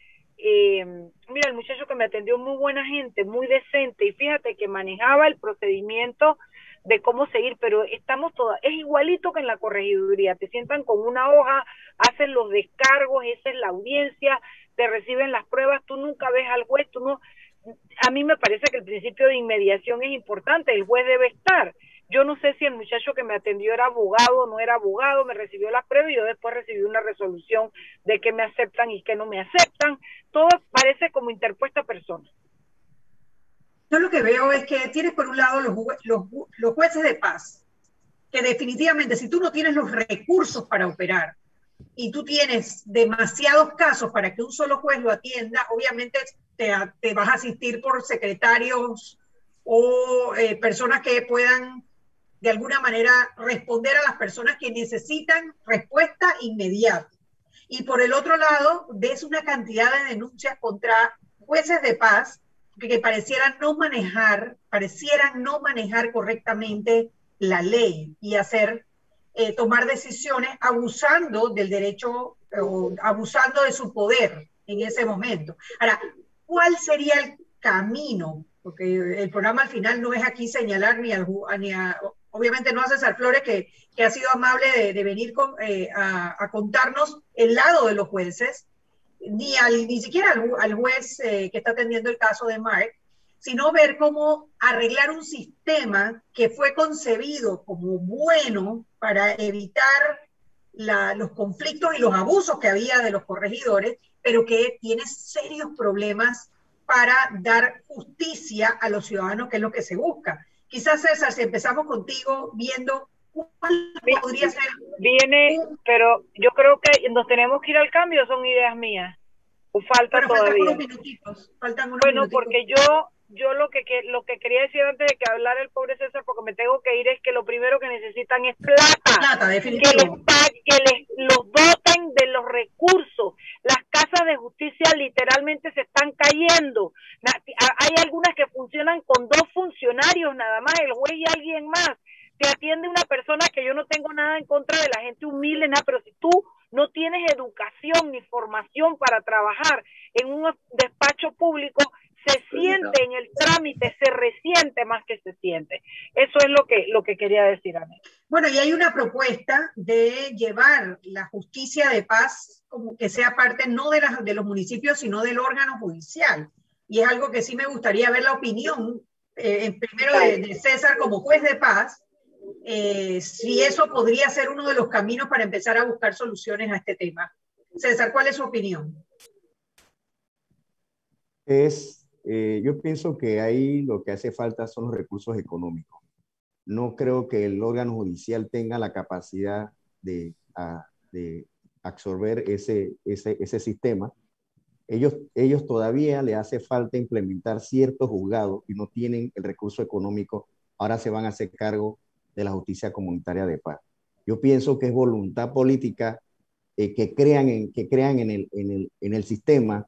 [SPEAKER 2] mira, el muchacho que me atendió muy buena gente, muy decente y fíjate que manejaba el procedimiento de cómo seguir, pero estamos todas, es igualito que en la corregiduría, te sientan con una hoja, hacen los descargos, esa es la audiencia, te reciben las pruebas, tú nunca ves al juez, tú no, a mí me parece que el principio de inmediación es importante, el juez debe estar. Yo no sé si el muchacho que me atendió era abogado o no era abogado, me recibió las pruebas y yo después recibí una resolución de que me aceptan y que no me aceptan. Todo parece como interpuesta persona.
[SPEAKER 1] Yo lo que veo es que tienes por un lado los, los, jueces de paz, que definitivamente si tú no tienes los recursos para operar y tú tienes demasiados casos para que un solo juez lo atienda, obviamente te, te vas a asistir por secretarios o eh, personas que puedan de alguna manera responder a las personas que necesitan respuesta inmediata. Y por el otro lado, ves una cantidad de denuncias contra jueces de paz que parecieran no manejar, parecieran no manejar correctamente la ley y hacer, eh, tomar decisiones abusando del derecho o abusando de su poder en ese momento. Ahora, ¿cuál sería el camino? Porque el programa al final no es aquí señalar ni, a, ni obviamente no a César Flores, que, que ha sido amable de, venir con, eh, a, a, contarnos el lado de los jueces, ni, al, ni siquiera al, juez eh, que está atendiendo el caso de Mark, sino ver cómo arreglar un sistema que fue concebido como bueno para evitar los conflictos y los abusos que había de los corregidores, pero que tiene serios problemas para dar justicia a los ciudadanos, que es lo que se busca. Quizás, César, si empezamos contigo viendo cuál podría ser.
[SPEAKER 2] Viene, pero yo creo que nos tenemos que ir al cambio, son ideas mías. O falta todavía. bueno, porque yo yo lo que, lo que quería decir antes de que hablar el pobre César, porque me tengo que ir, es que lo primero que necesitan es plata.
[SPEAKER 1] Plata,
[SPEAKER 2] definitivamente. Que, les, los doten de los recursos. Las casas de justicia literalmente se están cayendo. Hay algunas que funcionan con dos funcionarios nada más, el juez y alguien más te atiende una persona que yo no tengo nada en contra de la gente humilde, nada, pero si tú no tienes educación ni formación para trabajar en un despacho público, se siente en el trámite, se resiente más que se siente. Eso es lo que, lo que quería decir a mí.
[SPEAKER 1] Bueno, y hay una propuesta de llevar la justicia de paz como que sea parte no de, las, de los municipios, sino del órgano judicial. Y es algo que sí me gustaría ver la opinión, eh, primero de César como juez de paz, eh, si eso podría ser uno de los caminos para empezar a buscar soluciones a este tema. César, ¿cuál es su opinión?
[SPEAKER 4] Es, eh, yo pienso que ahí lo que hace falta son los recursos económicos. No creo que el órgano judicial tenga la capacidad de, de absorber ese, ese, ese sistema. Ellos, ellos todavía le hace falta implementar ciertos juzgados y no tienen el recurso económico. Ahora se van a hacer cargo de la justicia comunitaria de paz. Yo pienso que es voluntad política eh, que crean, en, que crean en, el, en, el, en el sistema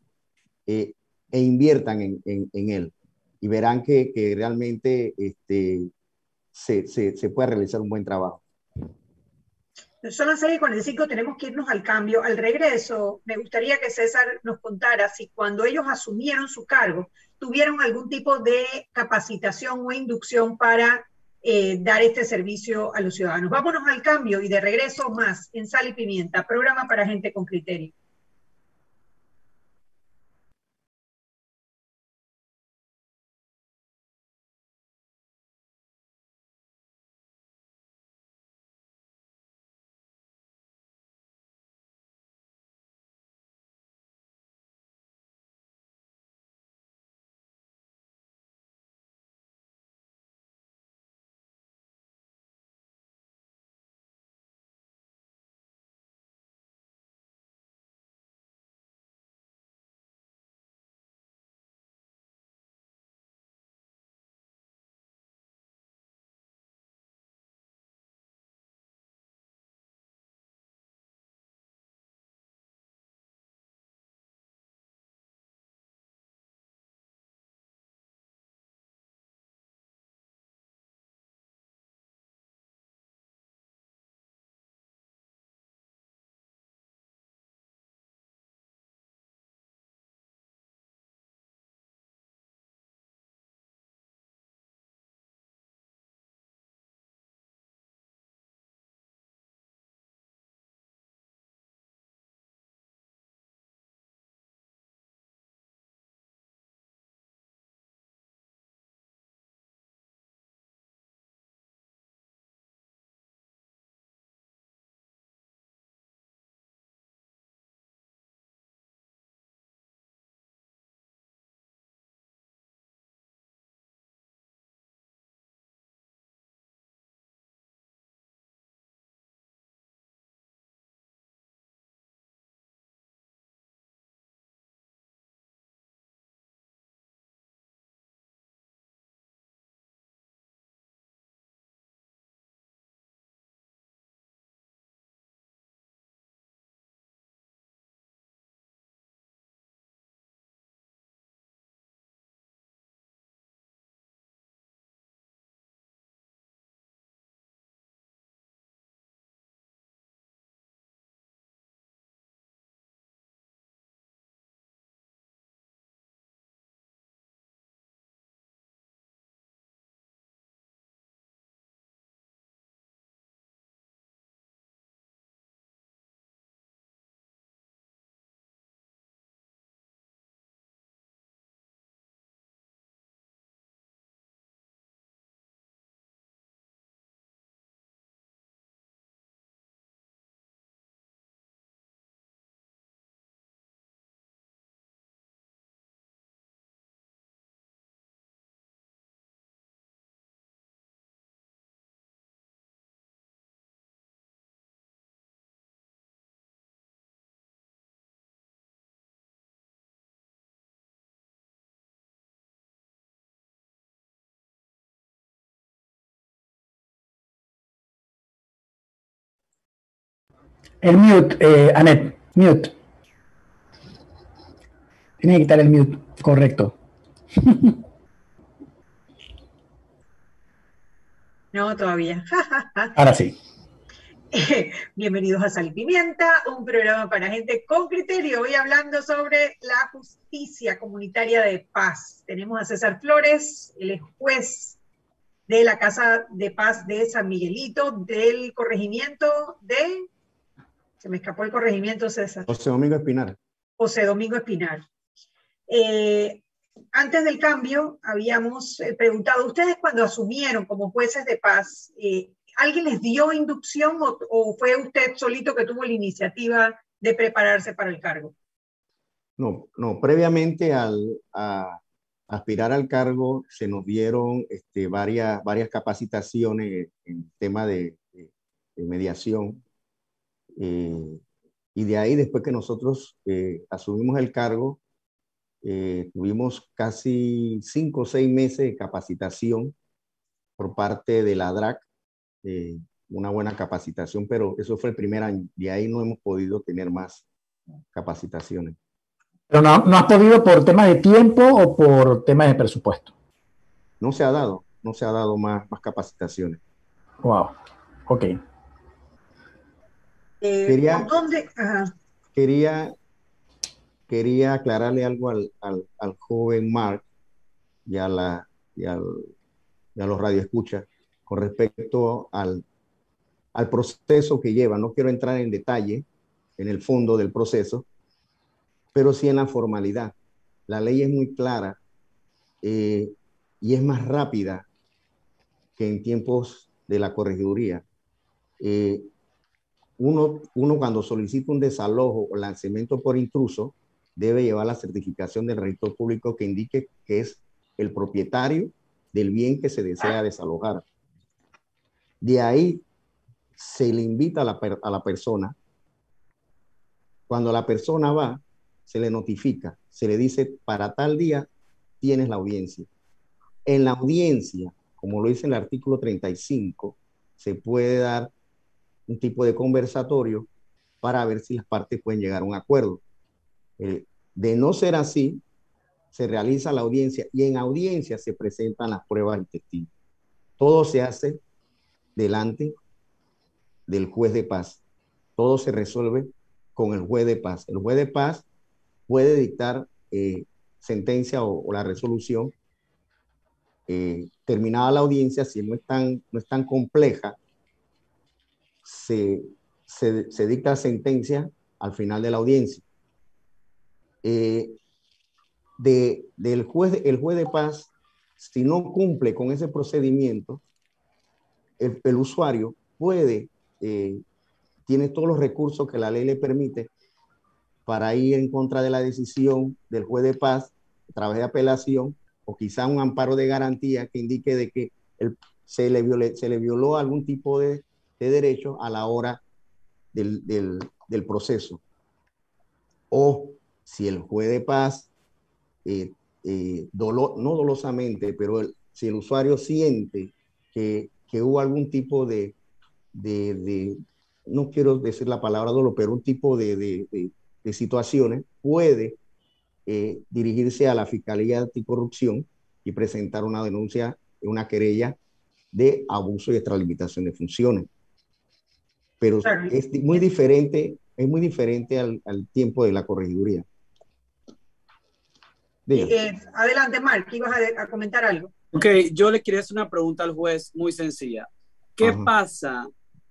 [SPEAKER 4] eh, e inviertan en, él. Y verán que, realmente este, se, puede realizar un buen trabajo.
[SPEAKER 1] Son las 6 y 45, tenemos que irnos al cambio. Al regreso, me gustaría que César nos contara si cuando ellos asumieron su cargo, tuvieron algún tipo de capacitación o inducción para eh, dar este servicio a los ciudadanos. Vámonos al cambio y de regreso más en Sal y Pimienta, programa para gente con criterio.
[SPEAKER 3] El mute, eh, Anet, mute. Tienes que quitar el mute, correcto.
[SPEAKER 1] No, todavía.
[SPEAKER 3] Ahora sí.
[SPEAKER 1] Bienvenidos a Sal y Pimienta, un programa para gente con criterio. Hoy hablando sobre la justicia comunitaria de paz. Tenemos a César Flores, el juez de la Casa de Paz de San Miguelito, del corregimiento de se me escapó el corregimiento, César.
[SPEAKER 4] José Domingo Espinar.
[SPEAKER 1] José Domingo Espinar. Eh, antes del cambio, habíamos eh, preguntado, ¿ustedes cuando asumieron como jueces de paz, eh, ¿alguien les dio inducción o, fue usted solito que tuvo la iniciativa de prepararse para el cargo?
[SPEAKER 4] No, no, previamente al, a aspirar al cargo se nos dieron este, varias, varias capacitaciones en tema de mediación eh, y de ahí, después que nosotros eh, asumimos el cargo, eh, tuvimos casi cinco o seis meses de capacitación por parte de la DRAC, una buena capacitación, pero eso fue el primer año. De ahí no hemos podido tener más capacitaciones.
[SPEAKER 3] Pero no, no has podido por temas de tiempo o por temas de presupuesto.
[SPEAKER 4] No se ha dado, no se ha dado más, más capacitaciones.
[SPEAKER 3] Wow, ok.
[SPEAKER 4] Eh, quería, dónde? Quería, quería aclararle algo al, al, al joven Mark y a, la, y, al, y a los radioescuchas con respecto al, al proceso que lleva. No quiero entrar en detalle en el fondo del proceso, pero sí en la formalidad. La ley es muy clara eh, y es más rápida que en tiempos de la corregiduría. Eh, uno, uno cuando solicita un desalojo o lanzamiento por intruso, debe llevar la certificación del registro público que indique que es el propietario del bien que se desea desalojar. De ahí se le invita a la, a la persona. Cuando la persona va, se le notifica, se le dice, para tal día tienes la audiencia. En la audiencia, como lo dice el artículo 35, se puede dar un tipo de conversatorio para ver si las partes pueden llegar a un acuerdo. Eh, de no ser así, se realiza la audiencia y en audiencia se presentan las pruebas y testigos. Todo se hace delante del juez de paz. Todo se resuelve con el juez de paz. El juez de paz puede dictar eh, sentencia o, la resolución eh, terminada la audiencia, si no es tan, no es tan compleja, se, se, dicta sentencia al final de la audiencia. Eh, de, del juez, el juez de paz, si no cumple con ese procedimiento, el, usuario puede, eh, tiene todos los recursos que la ley le permite para ir en contra de la decisión del juez de paz a través de apelación o quizá un amparo de garantía que indique de que se, le se le violó algún tipo de, de derecho a la hora del, del, proceso. O si el juez de paz, eh, eh, no dolosamente, pero si el usuario siente que, que hubo algún tipo de, de, de, no quiero decir la palabra dolor, pero un tipo de, de situaciones, puede eh, dirigirse a la Fiscalía Anticorrupción y presentar una denuncia, una querella de abuso y extralimitación de funciones. Pero es muy diferente, es muy diferente al, al tiempo de la corregiduría.
[SPEAKER 1] Eh, adelante, Mark, ibas a, a, comentar algo.
[SPEAKER 5] Ok, yo le quería hacer una pregunta al juez muy sencilla. ¿Qué pasa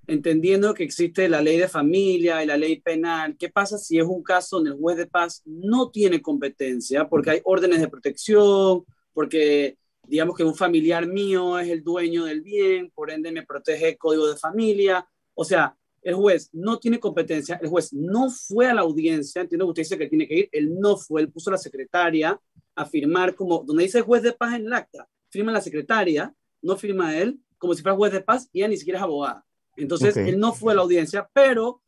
[SPEAKER 5] entendiendo que existe la ley de familia y la ley penal, ¿qué pasa si es un caso donde el juez de paz no tiene competencia porque hay órdenes de protección, porque digamos que un familiar mío es el dueño del bien, por ende me protege el código de familia? O sea, el juez no tiene competencia, el juez no fue a la audiencia, entiendo que usted dice que tiene que ir, él no fue, él puso a la secretaria a firmar como, donde dice juez de paz en el acta, firma la secretaria, no firma él, como si fuera juez de paz y ella ni siquiera es abogada. Entonces, él no fue a la audiencia, pero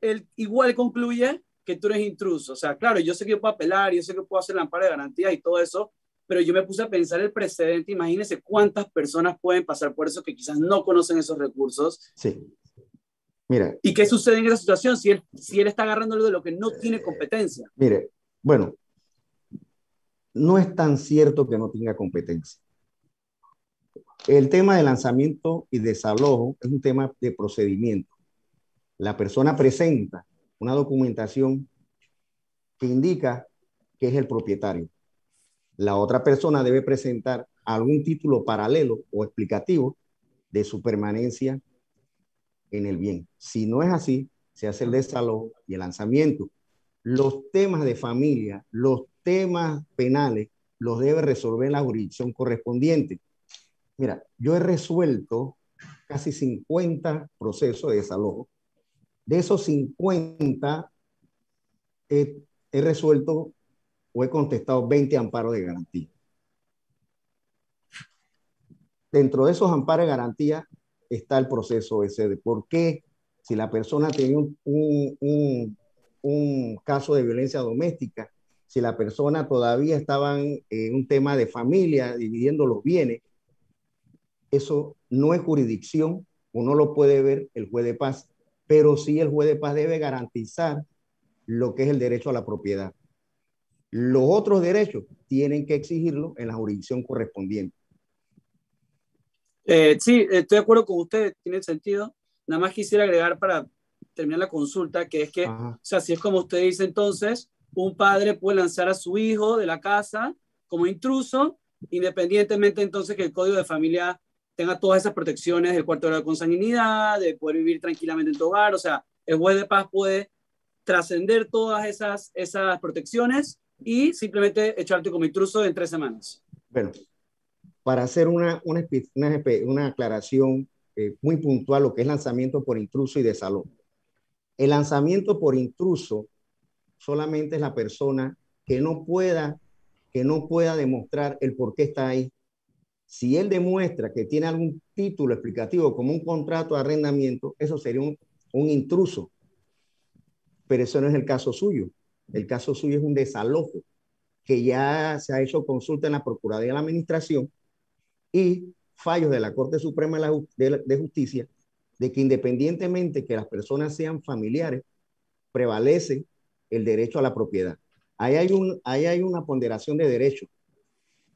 [SPEAKER 5] él igual concluye que tú eres intruso. O sea, claro, yo sé que yo puedo apelar, yo sé que puedo hacer la amparo de garantía y todo eso, pero yo me puse a pensar el precedente. Imagínense cuántas personas pueden pasar por eso que quizás no conocen esos recursos.
[SPEAKER 4] Sí. Mira.
[SPEAKER 5] ¿Y qué sucede en esa situación si él, si él está agarrándolo de lo que no tiene competencia?
[SPEAKER 4] Mire, bueno, no es tan cierto que no tenga competencia. El tema de lanzamiento y desalojo es un tema de procedimiento. La persona presenta una documentación que indica que es el propietario. La otra persona debe presentar algún título paralelo o explicativo de su permanencia en el bien. Si no es así, se hace el desalojo y el lanzamiento. Los temas de familia, los temas penales, los debe resolver la jurisdicción correspondiente. Mira, yo he resuelto casi 50 procesos de desalojo. De esos 50, he, resuelto o he contestado 20 amparos de garantía. Dentro de esos amparos de garantía está el proceso ese de por qué, si la persona tenía un, un caso de violencia doméstica, si la persona todavía estaba en un tema de familia, dividiendo los bienes, eso no es jurisdicción, uno lo puede ver el juez de paz, pero sí el juez de paz debe garantizar lo que es el derecho a la propiedad. Los otros derechos tienen que exigirlo en la jurisdicción correspondiente.
[SPEAKER 5] Eh, sí, estoy de acuerdo con usted, tiene sentido. Nada más quisiera agregar para terminar la consulta, que es que, o sea, si es como usted dice, entonces, un padre puede lanzar a su hijo de la casa como intruso, independientemente entonces que el código de familia tenga todas esas protecciones del cuarto de la consanguinidad, de poder vivir tranquilamente en tu hogar, o sea, el juez de paz puede trascender todas esas, esas protecciones y simplemente echarte como intruso en tres semanas.
[SPEAKER 4] Bueno, para hacer una, una, una, aclaración eh, muy puntual, lo que es lanzamiento por intruso y de salón. El lanzamiento por intruso solamente es la persona que no pueda, que no pueda demostrar el por qué está ahí. Si él demuestra que tiene algún título explicativo como un contrato de arrendamiento, eso sería un, un intruso. Pero eso no es el caso suyo. El caso suyo es un desalojo, que ya se ha hecho consulta en la Procuraduría de la Administración y fallos de la Corte Suprema de Justicia de que independientemente que las personas sean familiares, prevalece el derecho a la propiedad. Ahí hay, un, ahí hay una ponderación de derechos,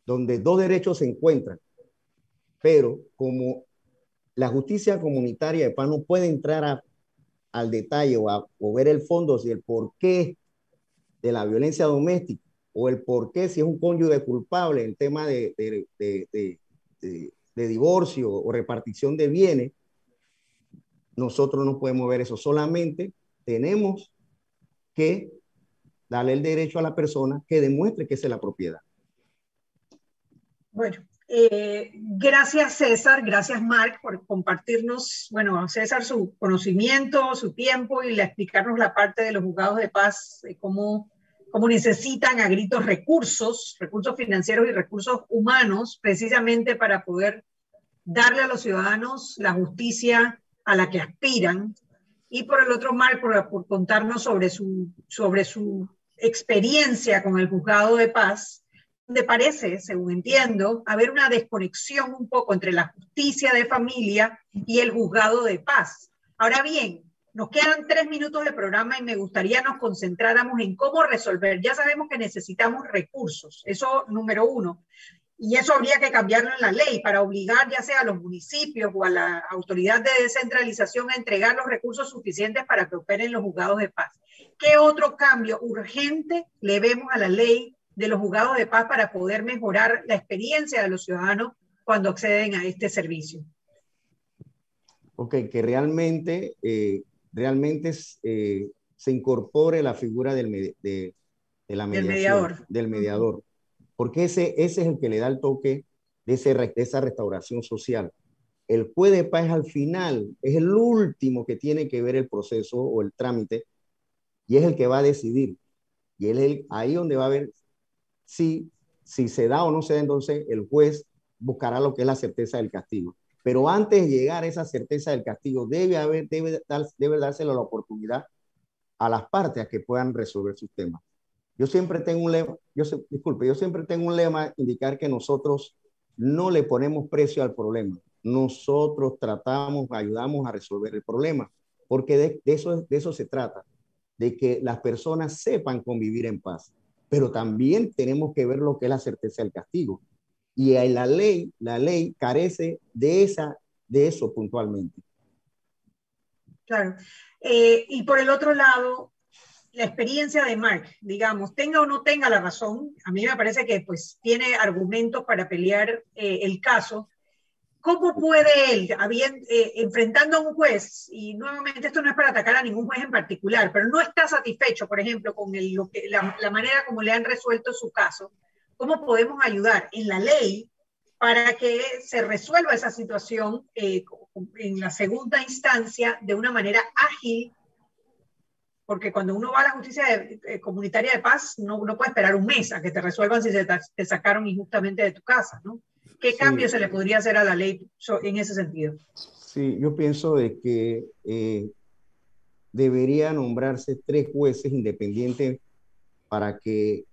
[SPEAKER 4] donde dos derechos se encuentran, pero como la justicia comunitaria de paz no puede entrar al detalle o, a, o ver el fondo si el porqué de la violencia doméstica o el porqué si es un cónyuge culpable en tema de, de, de, de divorcio o repartición de bienes, nosotros no podemos ver eso. Solamente tenemos que darle el derecho a la persona que demuestre que es la propiedad.
[SPEAKER 1] Bueno, eh, gracias César, gracias Marc por compartirnos, bueno, César su conocimiento, su tiempo y explicarnos la parte de los juzgados de paz, cómo, cómo necesitan a gritos recursos, recursos financieros y recursos humanos, precisamente para poder darle a los ciudadanos la justicia a la que aspiran. Y por el otro, por, por contarnos sobre su, sobre su experiencia con el juzgado de paz, donde parece, según entiendo, haber una desconexión un poco entre la justicia de familia y el juzgado de paz. Ahora bien, nos quedan tres minutos de programa y me gustaría nos concentráramos en cómo resolver. Ya sabemos que necesitamos recursos, eso número uno. Y eso habría que cambiarlo en la ley para obligar ya sea a los municipios o a la autoridad de descentralización a entregar los recursos suficientes para que operen los juzgados de paz. ¿Qué otro cambio urgente le vemos a la ley de los juzgados de paz para poder mejorar la experiencia de los ciudadanos cuando acceden a este servicio?
[SPEAKER 4] Ok, que realmente, eh, realmente eh, se incorpore la figura del, de, la mediación, del mediador. Del mediador porque ese, ese es el que le da el toque de, ese, de esa restauración social. El juez de paz al final es el último que tiene que ver el proceso o el trámite y es el que va a decidir. Y él es el, ahí donde va a ver si, si se da o no se da, entonces el juez buscará lo que es la certeza del castigo. Pero antes de llegar a esa certeza del castigo, debe, haber, debe, debe dárselo la oportunidad a las partes a que puedan resolver sus temas. Yo siempre tengo un lema, yo disculpe, yo siempre tengo un lema indicar que nosotros no le ponemos precio al problema. Nosotros tratamos, ayudamos a resolver el problema, porque de, eso, de eso se trata, de que las personas sepan convivir en paz. Pero también tenemos que ver lo que es la certeza del castigo. Y la ley, la ley carece de, esa, de eso puntualmente.
[SPEAKER 1] Claro. Eh, y por el otro lado, la experiencia de Mark, digamos, tenga o no tenga la razón, a mí me parece que pues tiene argumentos para pelear eh, el caso. ¿Cómo puede él, eh, enfrentando a un juez, y nuevamente esto no es para atacar a ningún juez en particular, pero no está satisfecho, por ejemplo, con lo que, la, manera como le han resuelto su caso, ¿cómo podemos ayudar en la ley para que se resuelva esa situación eh, en la segunda instancia de una manera ágil porque cuando uno va a la justicia comunitaria de paz, no, no puede esperar un mes a que te resuelvan si se te, sacaron injustamente de tu casa, ¿no? ¿Qué cambio se le podría hacer a la ley en ese sentido?
[SPEAKER 4] Sí, yo pienso de que eh, debería nombrarse tres jueces independientes para que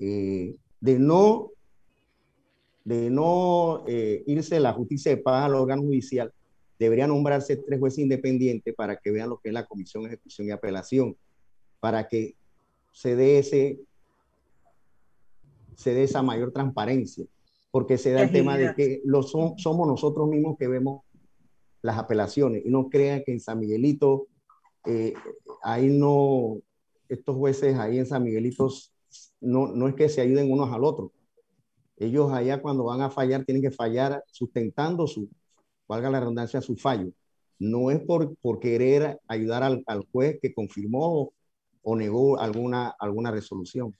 [SPEAKER 4] eh, de no, de no eh, irse la justicia de paz al órgano judicial, debería nombrarse tres jueces independientes para que vean lo que es la comisión de ejecución y apelación, para que se dé, ese, se dé esa mayor transparencia, porque se da el tema de que lo somos nosotros mismos que vemos las apelaciones y no crean que en San Miguelito eh, ahí no, estos jueces ahí en San Miguelitos, no, no es que se ayuden unos al otro. Ellos allá cuando van a fallar tienen que fallar sustentando su, valga la redundancia, su fallo. No es por, por querer ayudar al, al juez que confirmó o negó alguna, alguna resolución.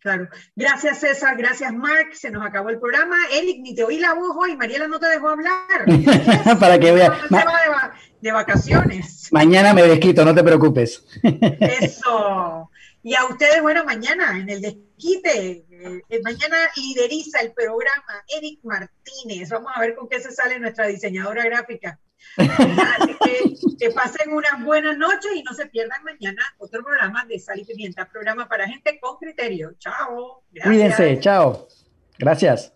[SPEAKER 1] Claro. Gracias, César. Gracias, Mark. Se nos acabó el programa. Eric, ni te oí la voz hoy. Mariela no te dejó hablar.
[SPEAKER 3] Para que vea.
[SPEAKER 1] de, vacaciones.
[SPEAKER 3] Mañana me desquito, no te preocupes.
[SPEAKER 1] Eso. Y a ustedes, bueno, mañana en el desquite, eh, mañana lideriza el programa Eric Martínez. Vamos a ver con qué se sale nuestra diseñadora gráfica. Así que que pasen unas buenas noches y no se pierdan mañana otro programa de Sal y Pimienta, programa para gente con criterio. Chao.
[SPEAKER 3] Cuídense, chao. Gracias.